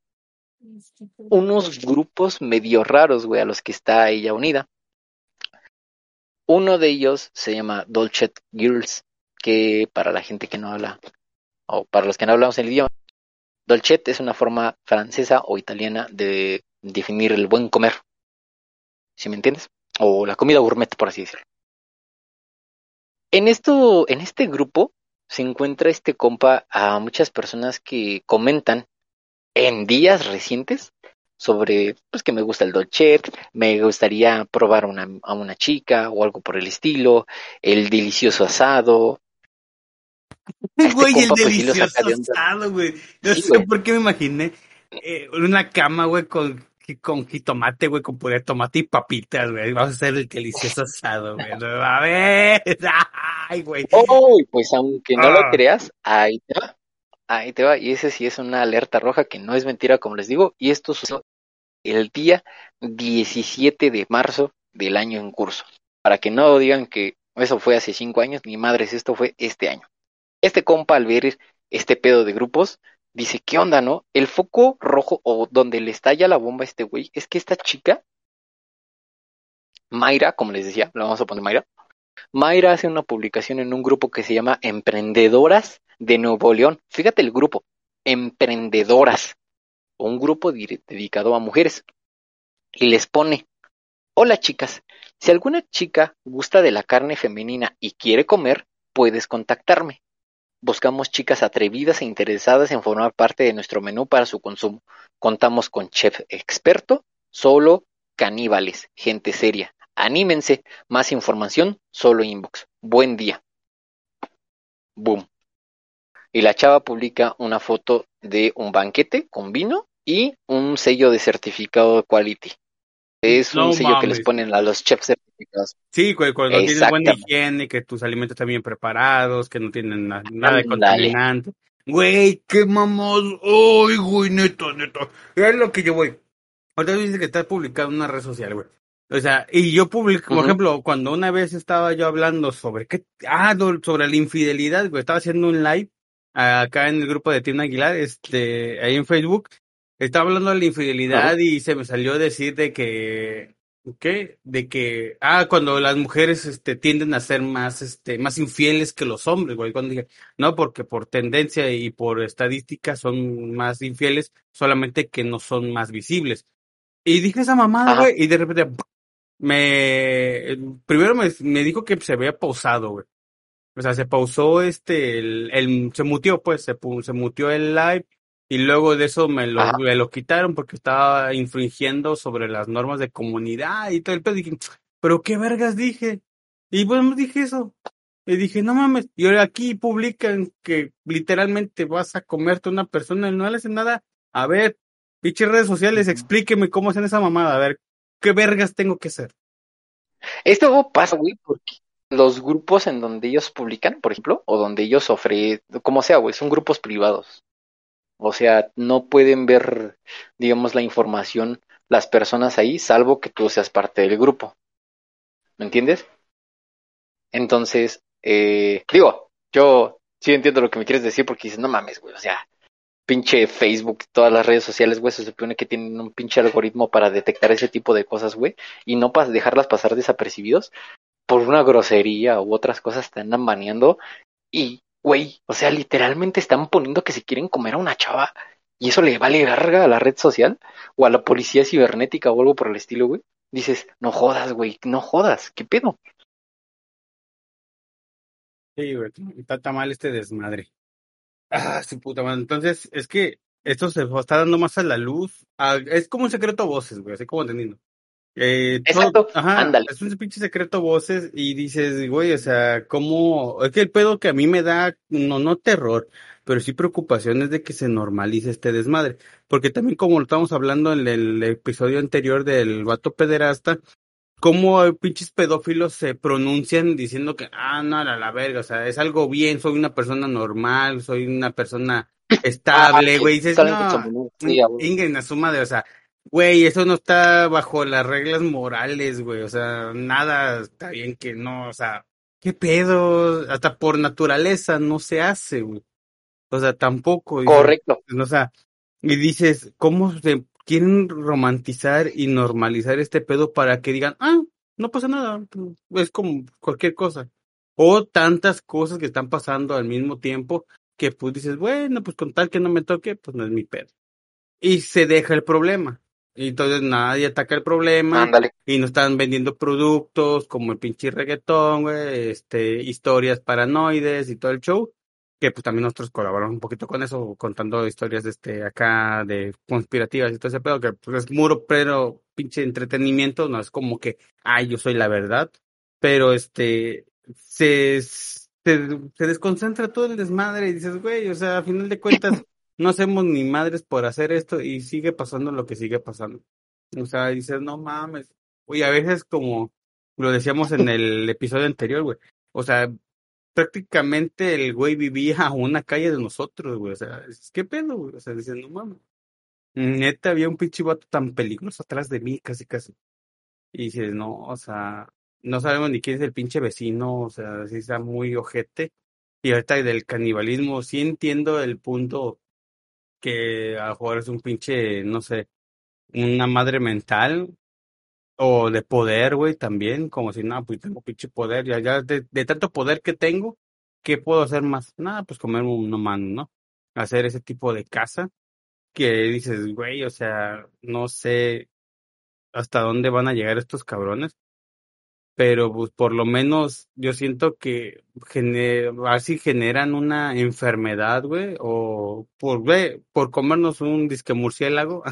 unos grupos medio raros, güey, a los que está ella unida. Uno de ellos se llama Dolcet Girls, que para la gente que no habla, o para los que no hablamos el idioma, Dolcet es una forma francesa o italiana de definir el buen comer. ¿Sí me entiendes? O la comida gourmet, por así decirlo. En esto, en este grupo se encuentra este compa a muchas personas que comentan en días recientes sobre pues que me gusta el dolcet, me gustaría probar una, a una chica o algo por el estilo, el delicioso asado. Este Güey, el pues, delicioso asado, güey. No Sí, sé güey. por qué me imaginé eh, una cama, güey, con, con jitomate, güey, con puré de tomate y papitas, güey. Vamos a hacer el delicioso asado, güey. No, A ver. Ay, güey. Uy, pues aunque no lo Ah. creas, ahí va. Ahí te va. Y ese sí es una alerta roja que no es mentira, como les digo. Y esto sucedió el día 17 de marzo del año en curso. Para que no digan que eso fue hace cinco años, ni madres, esto fue este año. Este compa al ver este pedo de grupos, dice, ¿qué onda, no? El foco rojo o donde le estalla la bomba a este güey es que esta chica, Mayra, como les decía, la vamos a poner Mayra, Mayra hace una publicación en un grupo que se llama Emprendedoras de Nuevo León. Fíjate el grupo, Emprendedoras, un grupo dedicado a mujeres. Y les pone, hola chicas, si alguna chica gusta de la carne femenina y quiere comer, puedes contactarme. Buscamos chicas atrevidas e interesadas en formar parte de nuestro menú para su consumo. Contamos con chef experto, solo caníbales, gente seria. Anímense, más información, solo inbox. Buen día. Boom. Y la chava publica una foto de un banquete con vino y un sello de certificado de quality. Es un sello que les ponen a los chefs certificados. Sí, cuando tienes buena higiene, que tus alimentos están bien preparados, que no tienen na- nada de contaminante. Güey, qué mamón. Ay, güey, neto, neto. Es lo que yo voy. Ahorita dice que está publicado en una red social, güey. O sea, y yo publico, por ejemplo, cuando una vez estaba yo hablando sobre qué, ah, sobre la infidelidad, güey, estaba haciendo un live acá en el grupo de Tina Aguilar, este, ahí en Facebook, estaba hablando de la infidelidad y se me salió a decir de que, ¿qué? De que, ah, cuando las mujeres, este, tienden a ser más, este, más infieles que los hombres, güey, cuando dije, no, porque por tendencia y por estadística son más infieles, solamente que no son más visibles. Y dije esa mamada, güey, y de repente me primero me, me dijo que se había pausado, güey. O sea, se pausó este el, el se mutió pues, se se mutió el live y luego de eso me lo me lo quitaron porque estaba infringiendo sobre las normas de comunidad y todo el pedo. Dije, "¿Pero qué vergas dije?" Y bueno, dije eso. Y dije, "No mames." Y ahora aquí publican que literalmente vas a comerte una persona y no le hacen nada A ver, pinches redes sociales, explíqueme cómo hacen esa mamada. A ver, ¿qué vergas tengo que hacer? Esto pasa, güey, porque los grupos en donde ellos publican, por ejemplo, o donde ellos ofrecen, como sea, güey, son grupos privados. O sea, no pueden ver, digamos, la información las personas ahí, salvo que tú seas parte del grupo. ¿Me entiendes? Entonces, eh, digo, yo sí entiendo lo que me quieres decir porque dices, no mames, güey, o sea, pinche Facebook, todas las redes sociales, güey, se supone que tienen un pinche algoritmo para detectar ese tipo de cosas, güey, y no dejarlas pasar desapercibidos por una grosería u otras cosas te andan baneando y, güey, o sea, literalmente están poniendo que se quieren comer a una chava y eso le vale larga a la red social o a la policía cibernética o algo por el estilo, güey. Dices, no jodas, güey, no jodas, ¿qué pedo? Sí, güey, está mal este desmadre. Ah, su puta madre. Entonces, es que esto se está dando más a la luz. es como un secreto a voces, güey, así como entendiendo. Eh, Exacto, ándale. Es un pinche secreto voces y dices, güey, o sea, ¿cómo? Es que el pedo que a mí me da, no, no terror, pero sí preocupación es de que se normalice este desmadre. Porque también como lo estábamos hablando en el episodio anterior del vato pederasta, cómo pinches pedófilos se pronuncian diciendo que, ah, no, a la verga, o sea, es algo bien, soy una persona normal, soy una persona estable, güey, dices, no, Ingen a su madre, o sea, güey, eso no está bajo las reglas morales, güey, o sea, nada está bien que no, o sea, qué pedo, hasta por naturaleza no se hace, güey. O sea, tampoco. Correcto. o sea, y dices, ¿cómo se quieren romantizar y normalizar este pedo para que digan, ah, no pasa nada, es como cualquier cosa. O tantas cosas que están pasando al mismo tiempo que pues dices, bueno, pues con tal que no me toque, pues no es mi pedo. Y se deja el problema. Y entonces nadie ataca el problema. Ándale. Y no están vendiendo productos como el pinche reggaetón, güey, este, historias paranoides y todo el show que pues también nosotros colaboramos un poquito con eso, contando historias de este acá de conspirativas y todo ese pedo, que pues es muro pero pinche entretenimiento, no es como que, ay, yo soy la verdad, pero este, se, se, se desconcentra todo el desmadre y dices, güey, o sea, a final de cuentas, no hacemos ni madres por hacer esto y sigue pasando lo que sigue pasando. O sea, dices, no mames. Oye, a veces como lo decíamos en el episodio anterior, güey. O sea, prácticamente el güey vivía a una calle de nosotros, güey. O sea, ¿qué pedo, güey? O sea, dicen, no mames. Neta, había un pinche vato tan peligroso atrás de mí, casi, casi. Y dices, no, o sea, no sabemos ni quién es el pinche vecino, o sea, sí está muy ojete. Y ahorita del canibalismo, sí entiendo el punto que a mejor es un pinche, no sé, una madre mental, o de poder, güey, también, como si, no, pues tengo pinche poder, ya, ya, de, tanto poder que tengo, ¿qué puedo hacer más? Nada, pues comer un humano, ¿no? Hacer ese tipo de casa que dices, güey, o sea, no sé hasta dónde van a llegar estos cabrones, pero pues por lo menos yo siento que gener así generan una enfermedad, güey, o por, güey, por comernos un disque murciélago,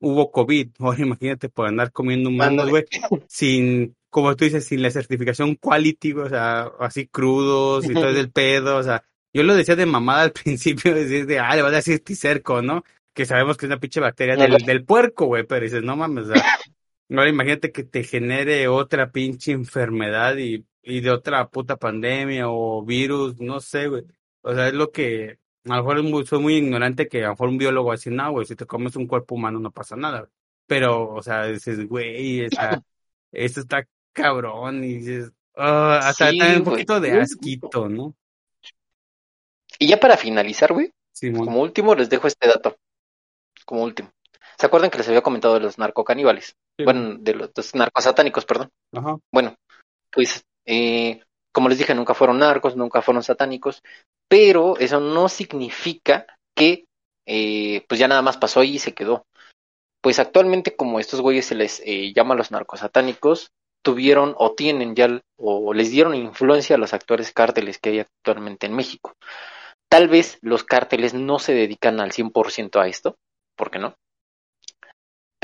hubo COVID, ahora imagínate por andar comiendo humanos, güey, sin, como tú dices, sin la certificación quality, güey, o sea, así crudos y todo el pedo, o sea, yo lo decía de mamada al principio, decir de, ah, le vas a decir ticerco, ¿no? Que sabemos que es una pinche bacteria del, del puerco, güey, pero dices, no mames, o sea, Ahora imagínate que te genere otra pinche enfermedad y, y de otra puta pandemia o virus, no sé, güey. O sea, es lo que, a lo mejor soy muy ignorante que a lo mejor un biólogo va a decir, no, güey, si te comes un cuerpo humano no pasa nada. Pero, o sea, dices, güey, esa, esto está cabrón y dices, uh, hasta un poquito de asquito, ¿no? Y ya para finalizar, güey, como último les dejo este dato. Como último. ¿Se acuerdan que les había comentado de los narcocaníbales? Bueno, de los, narcos narcosatánicos, perdón. Ajá. Bueno, pues, eh, como les dije, nunca fueron narcos, nunca fueron satánicos, pero eso no significa que, eh, pues ya nada más pasó y se quedó. Pues actualmente, como estos güeyes se les eh, llama los narcosatánicos, tuvieron o tienen ya, o les dieron influencia a los actores cárteles que hay actualmente en México. Tal vez los cárteles no se dedican al 100% a esto, ¿por qué no?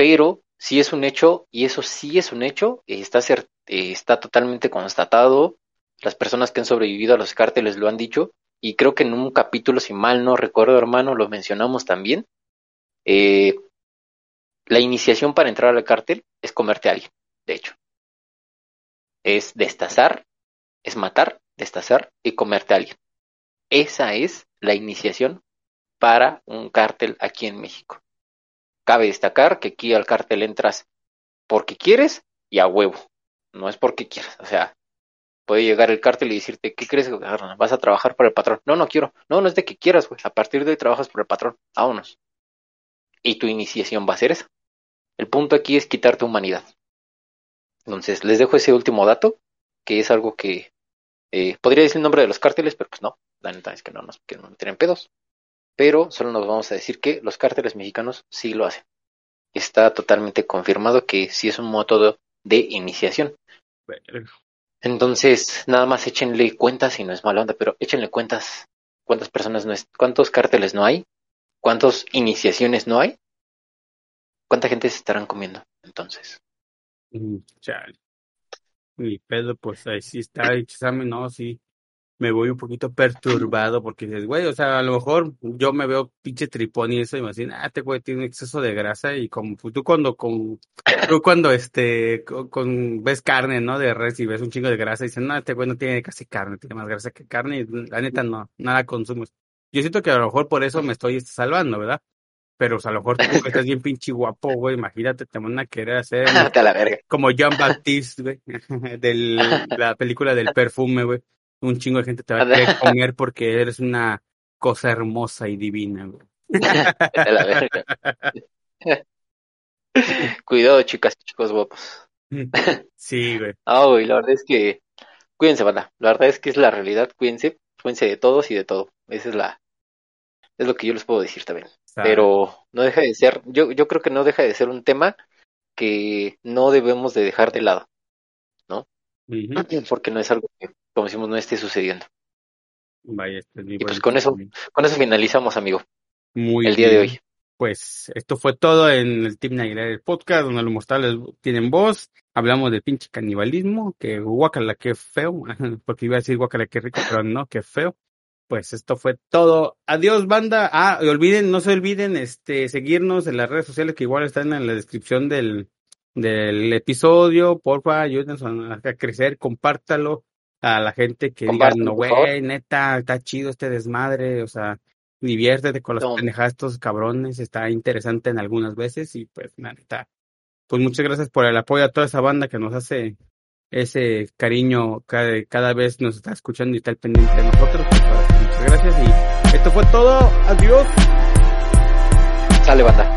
Pero sí es un hecho, y eso sí es un hecho, está, eh, está totalmente constatado, las personas que han sobrevivido a los cárteles lo han dicho, y creo que en un capítulo, si mal no recuerdo hermano, lo mencionamos también, Eh, la iniciación para entrar al cártel es comerte a alguien, de hecho. Es destazar, es matar, destazar y comerte a alguien. Esa es la iniciación para un cártel aquí en México. Cabe destacar que aquí al cártel entras porque quieres y a huevo. No es porque quieras. O sea, puede llegar el cártel y decirte, ¿qué crees? ¿Vas a trabajar para el patrón? No, no quiero. No, no es de que quieras, güey. A partir de hoy trabajas por el patrón. Vámonos. Y tu iniciación va a ser esa. El punto aquí es quitarte humanidad. Entonces, les dejo ese último dato, que es algo que eh, podría decir el nombre de los cárteles, pero pues no. La neta es que no nos que no tienen pedos. Pero solo nos vamos a decir que los cárteles mexicanos sí lo hacen. Está totalmente confirmado que sí es un método de iniciación. Entonces, nada más échenle cuentas, y no es mala onda, pero échenle cuentas cuántas personas no es, cuántos cárteles no hay, cuántas iniciaciones no hay, cuánta gente se estarán comiendo entonces. Mm, chale. Mi pedo, pues ahí sí está, examen, no, sí me voy un poquito perturbado porque dices, güey, o sea, a lo mejor yo me veo pinche tripón y eso y me dicen, ah, este güey tiene exceso de grasa y como pues, tú cuando, con, tú cuando este, con, ves carne, ¿no? De res y ves un chingo de grasa y dicen, no, este güey no tiene casi carne, tiene más grasa que carne y la neta no, nada consumes. Yo siento que a lo mejor por eso me estoy salvando, ¿verdad? Pero o sea, a lo mejor tú que estás bien pinche guapo, güey, imagínate, te van a querer hacer como John Baptiste, güey, de la película del perfume, güey un chingo de gente te va a querer comer porque eres una cosa hermosa y divina, güey. Cuidado, chicas y chicos guapos. Sí, güey. Ah, güey, la verdad es que cuídense, banda. La verdad es que es la realidad, cuídense, cuídense de todos y de todo. Esa es la es lo que yo les puedo decir también. Pero no deja de ser, yo yo creo que no deja de ser un tema que no debemos de dejar de lado, ¿no? Porque no es algo que como decimos, no esté sucediendo. Vaya, este y pues con eso, con eso finalizamos, amigo. Muy el día de hoy. Pues esto fue todo en el Team el podcast, donde los mortales tienen voz. Hablamos de pinche canibalismo, que guacala, que feo, porque iba a decir guacala, que rico, pero no, que feo. Pues esto fue todo. Adiós, banda. Ah, y olviden, no se olviden, este, seguirnos en las redes sociales que igual están en la descripción del, del episodio. Porfa, ayúdenos a crecer, compártalo a la gente que diga, no, güey, neta, está chido este desmadre, o sea, diviértete con las pendejadas estos cabrones, está interesante en algunas veces y pues neta, pues muchas gracias por el apoyo a toda esa banda que nos hace ese cariño cada, cada vez nos está escuchando y está al pendiente de nosotros. Pues, muchas gracias y esto fue todo. Adiós. Sale banda.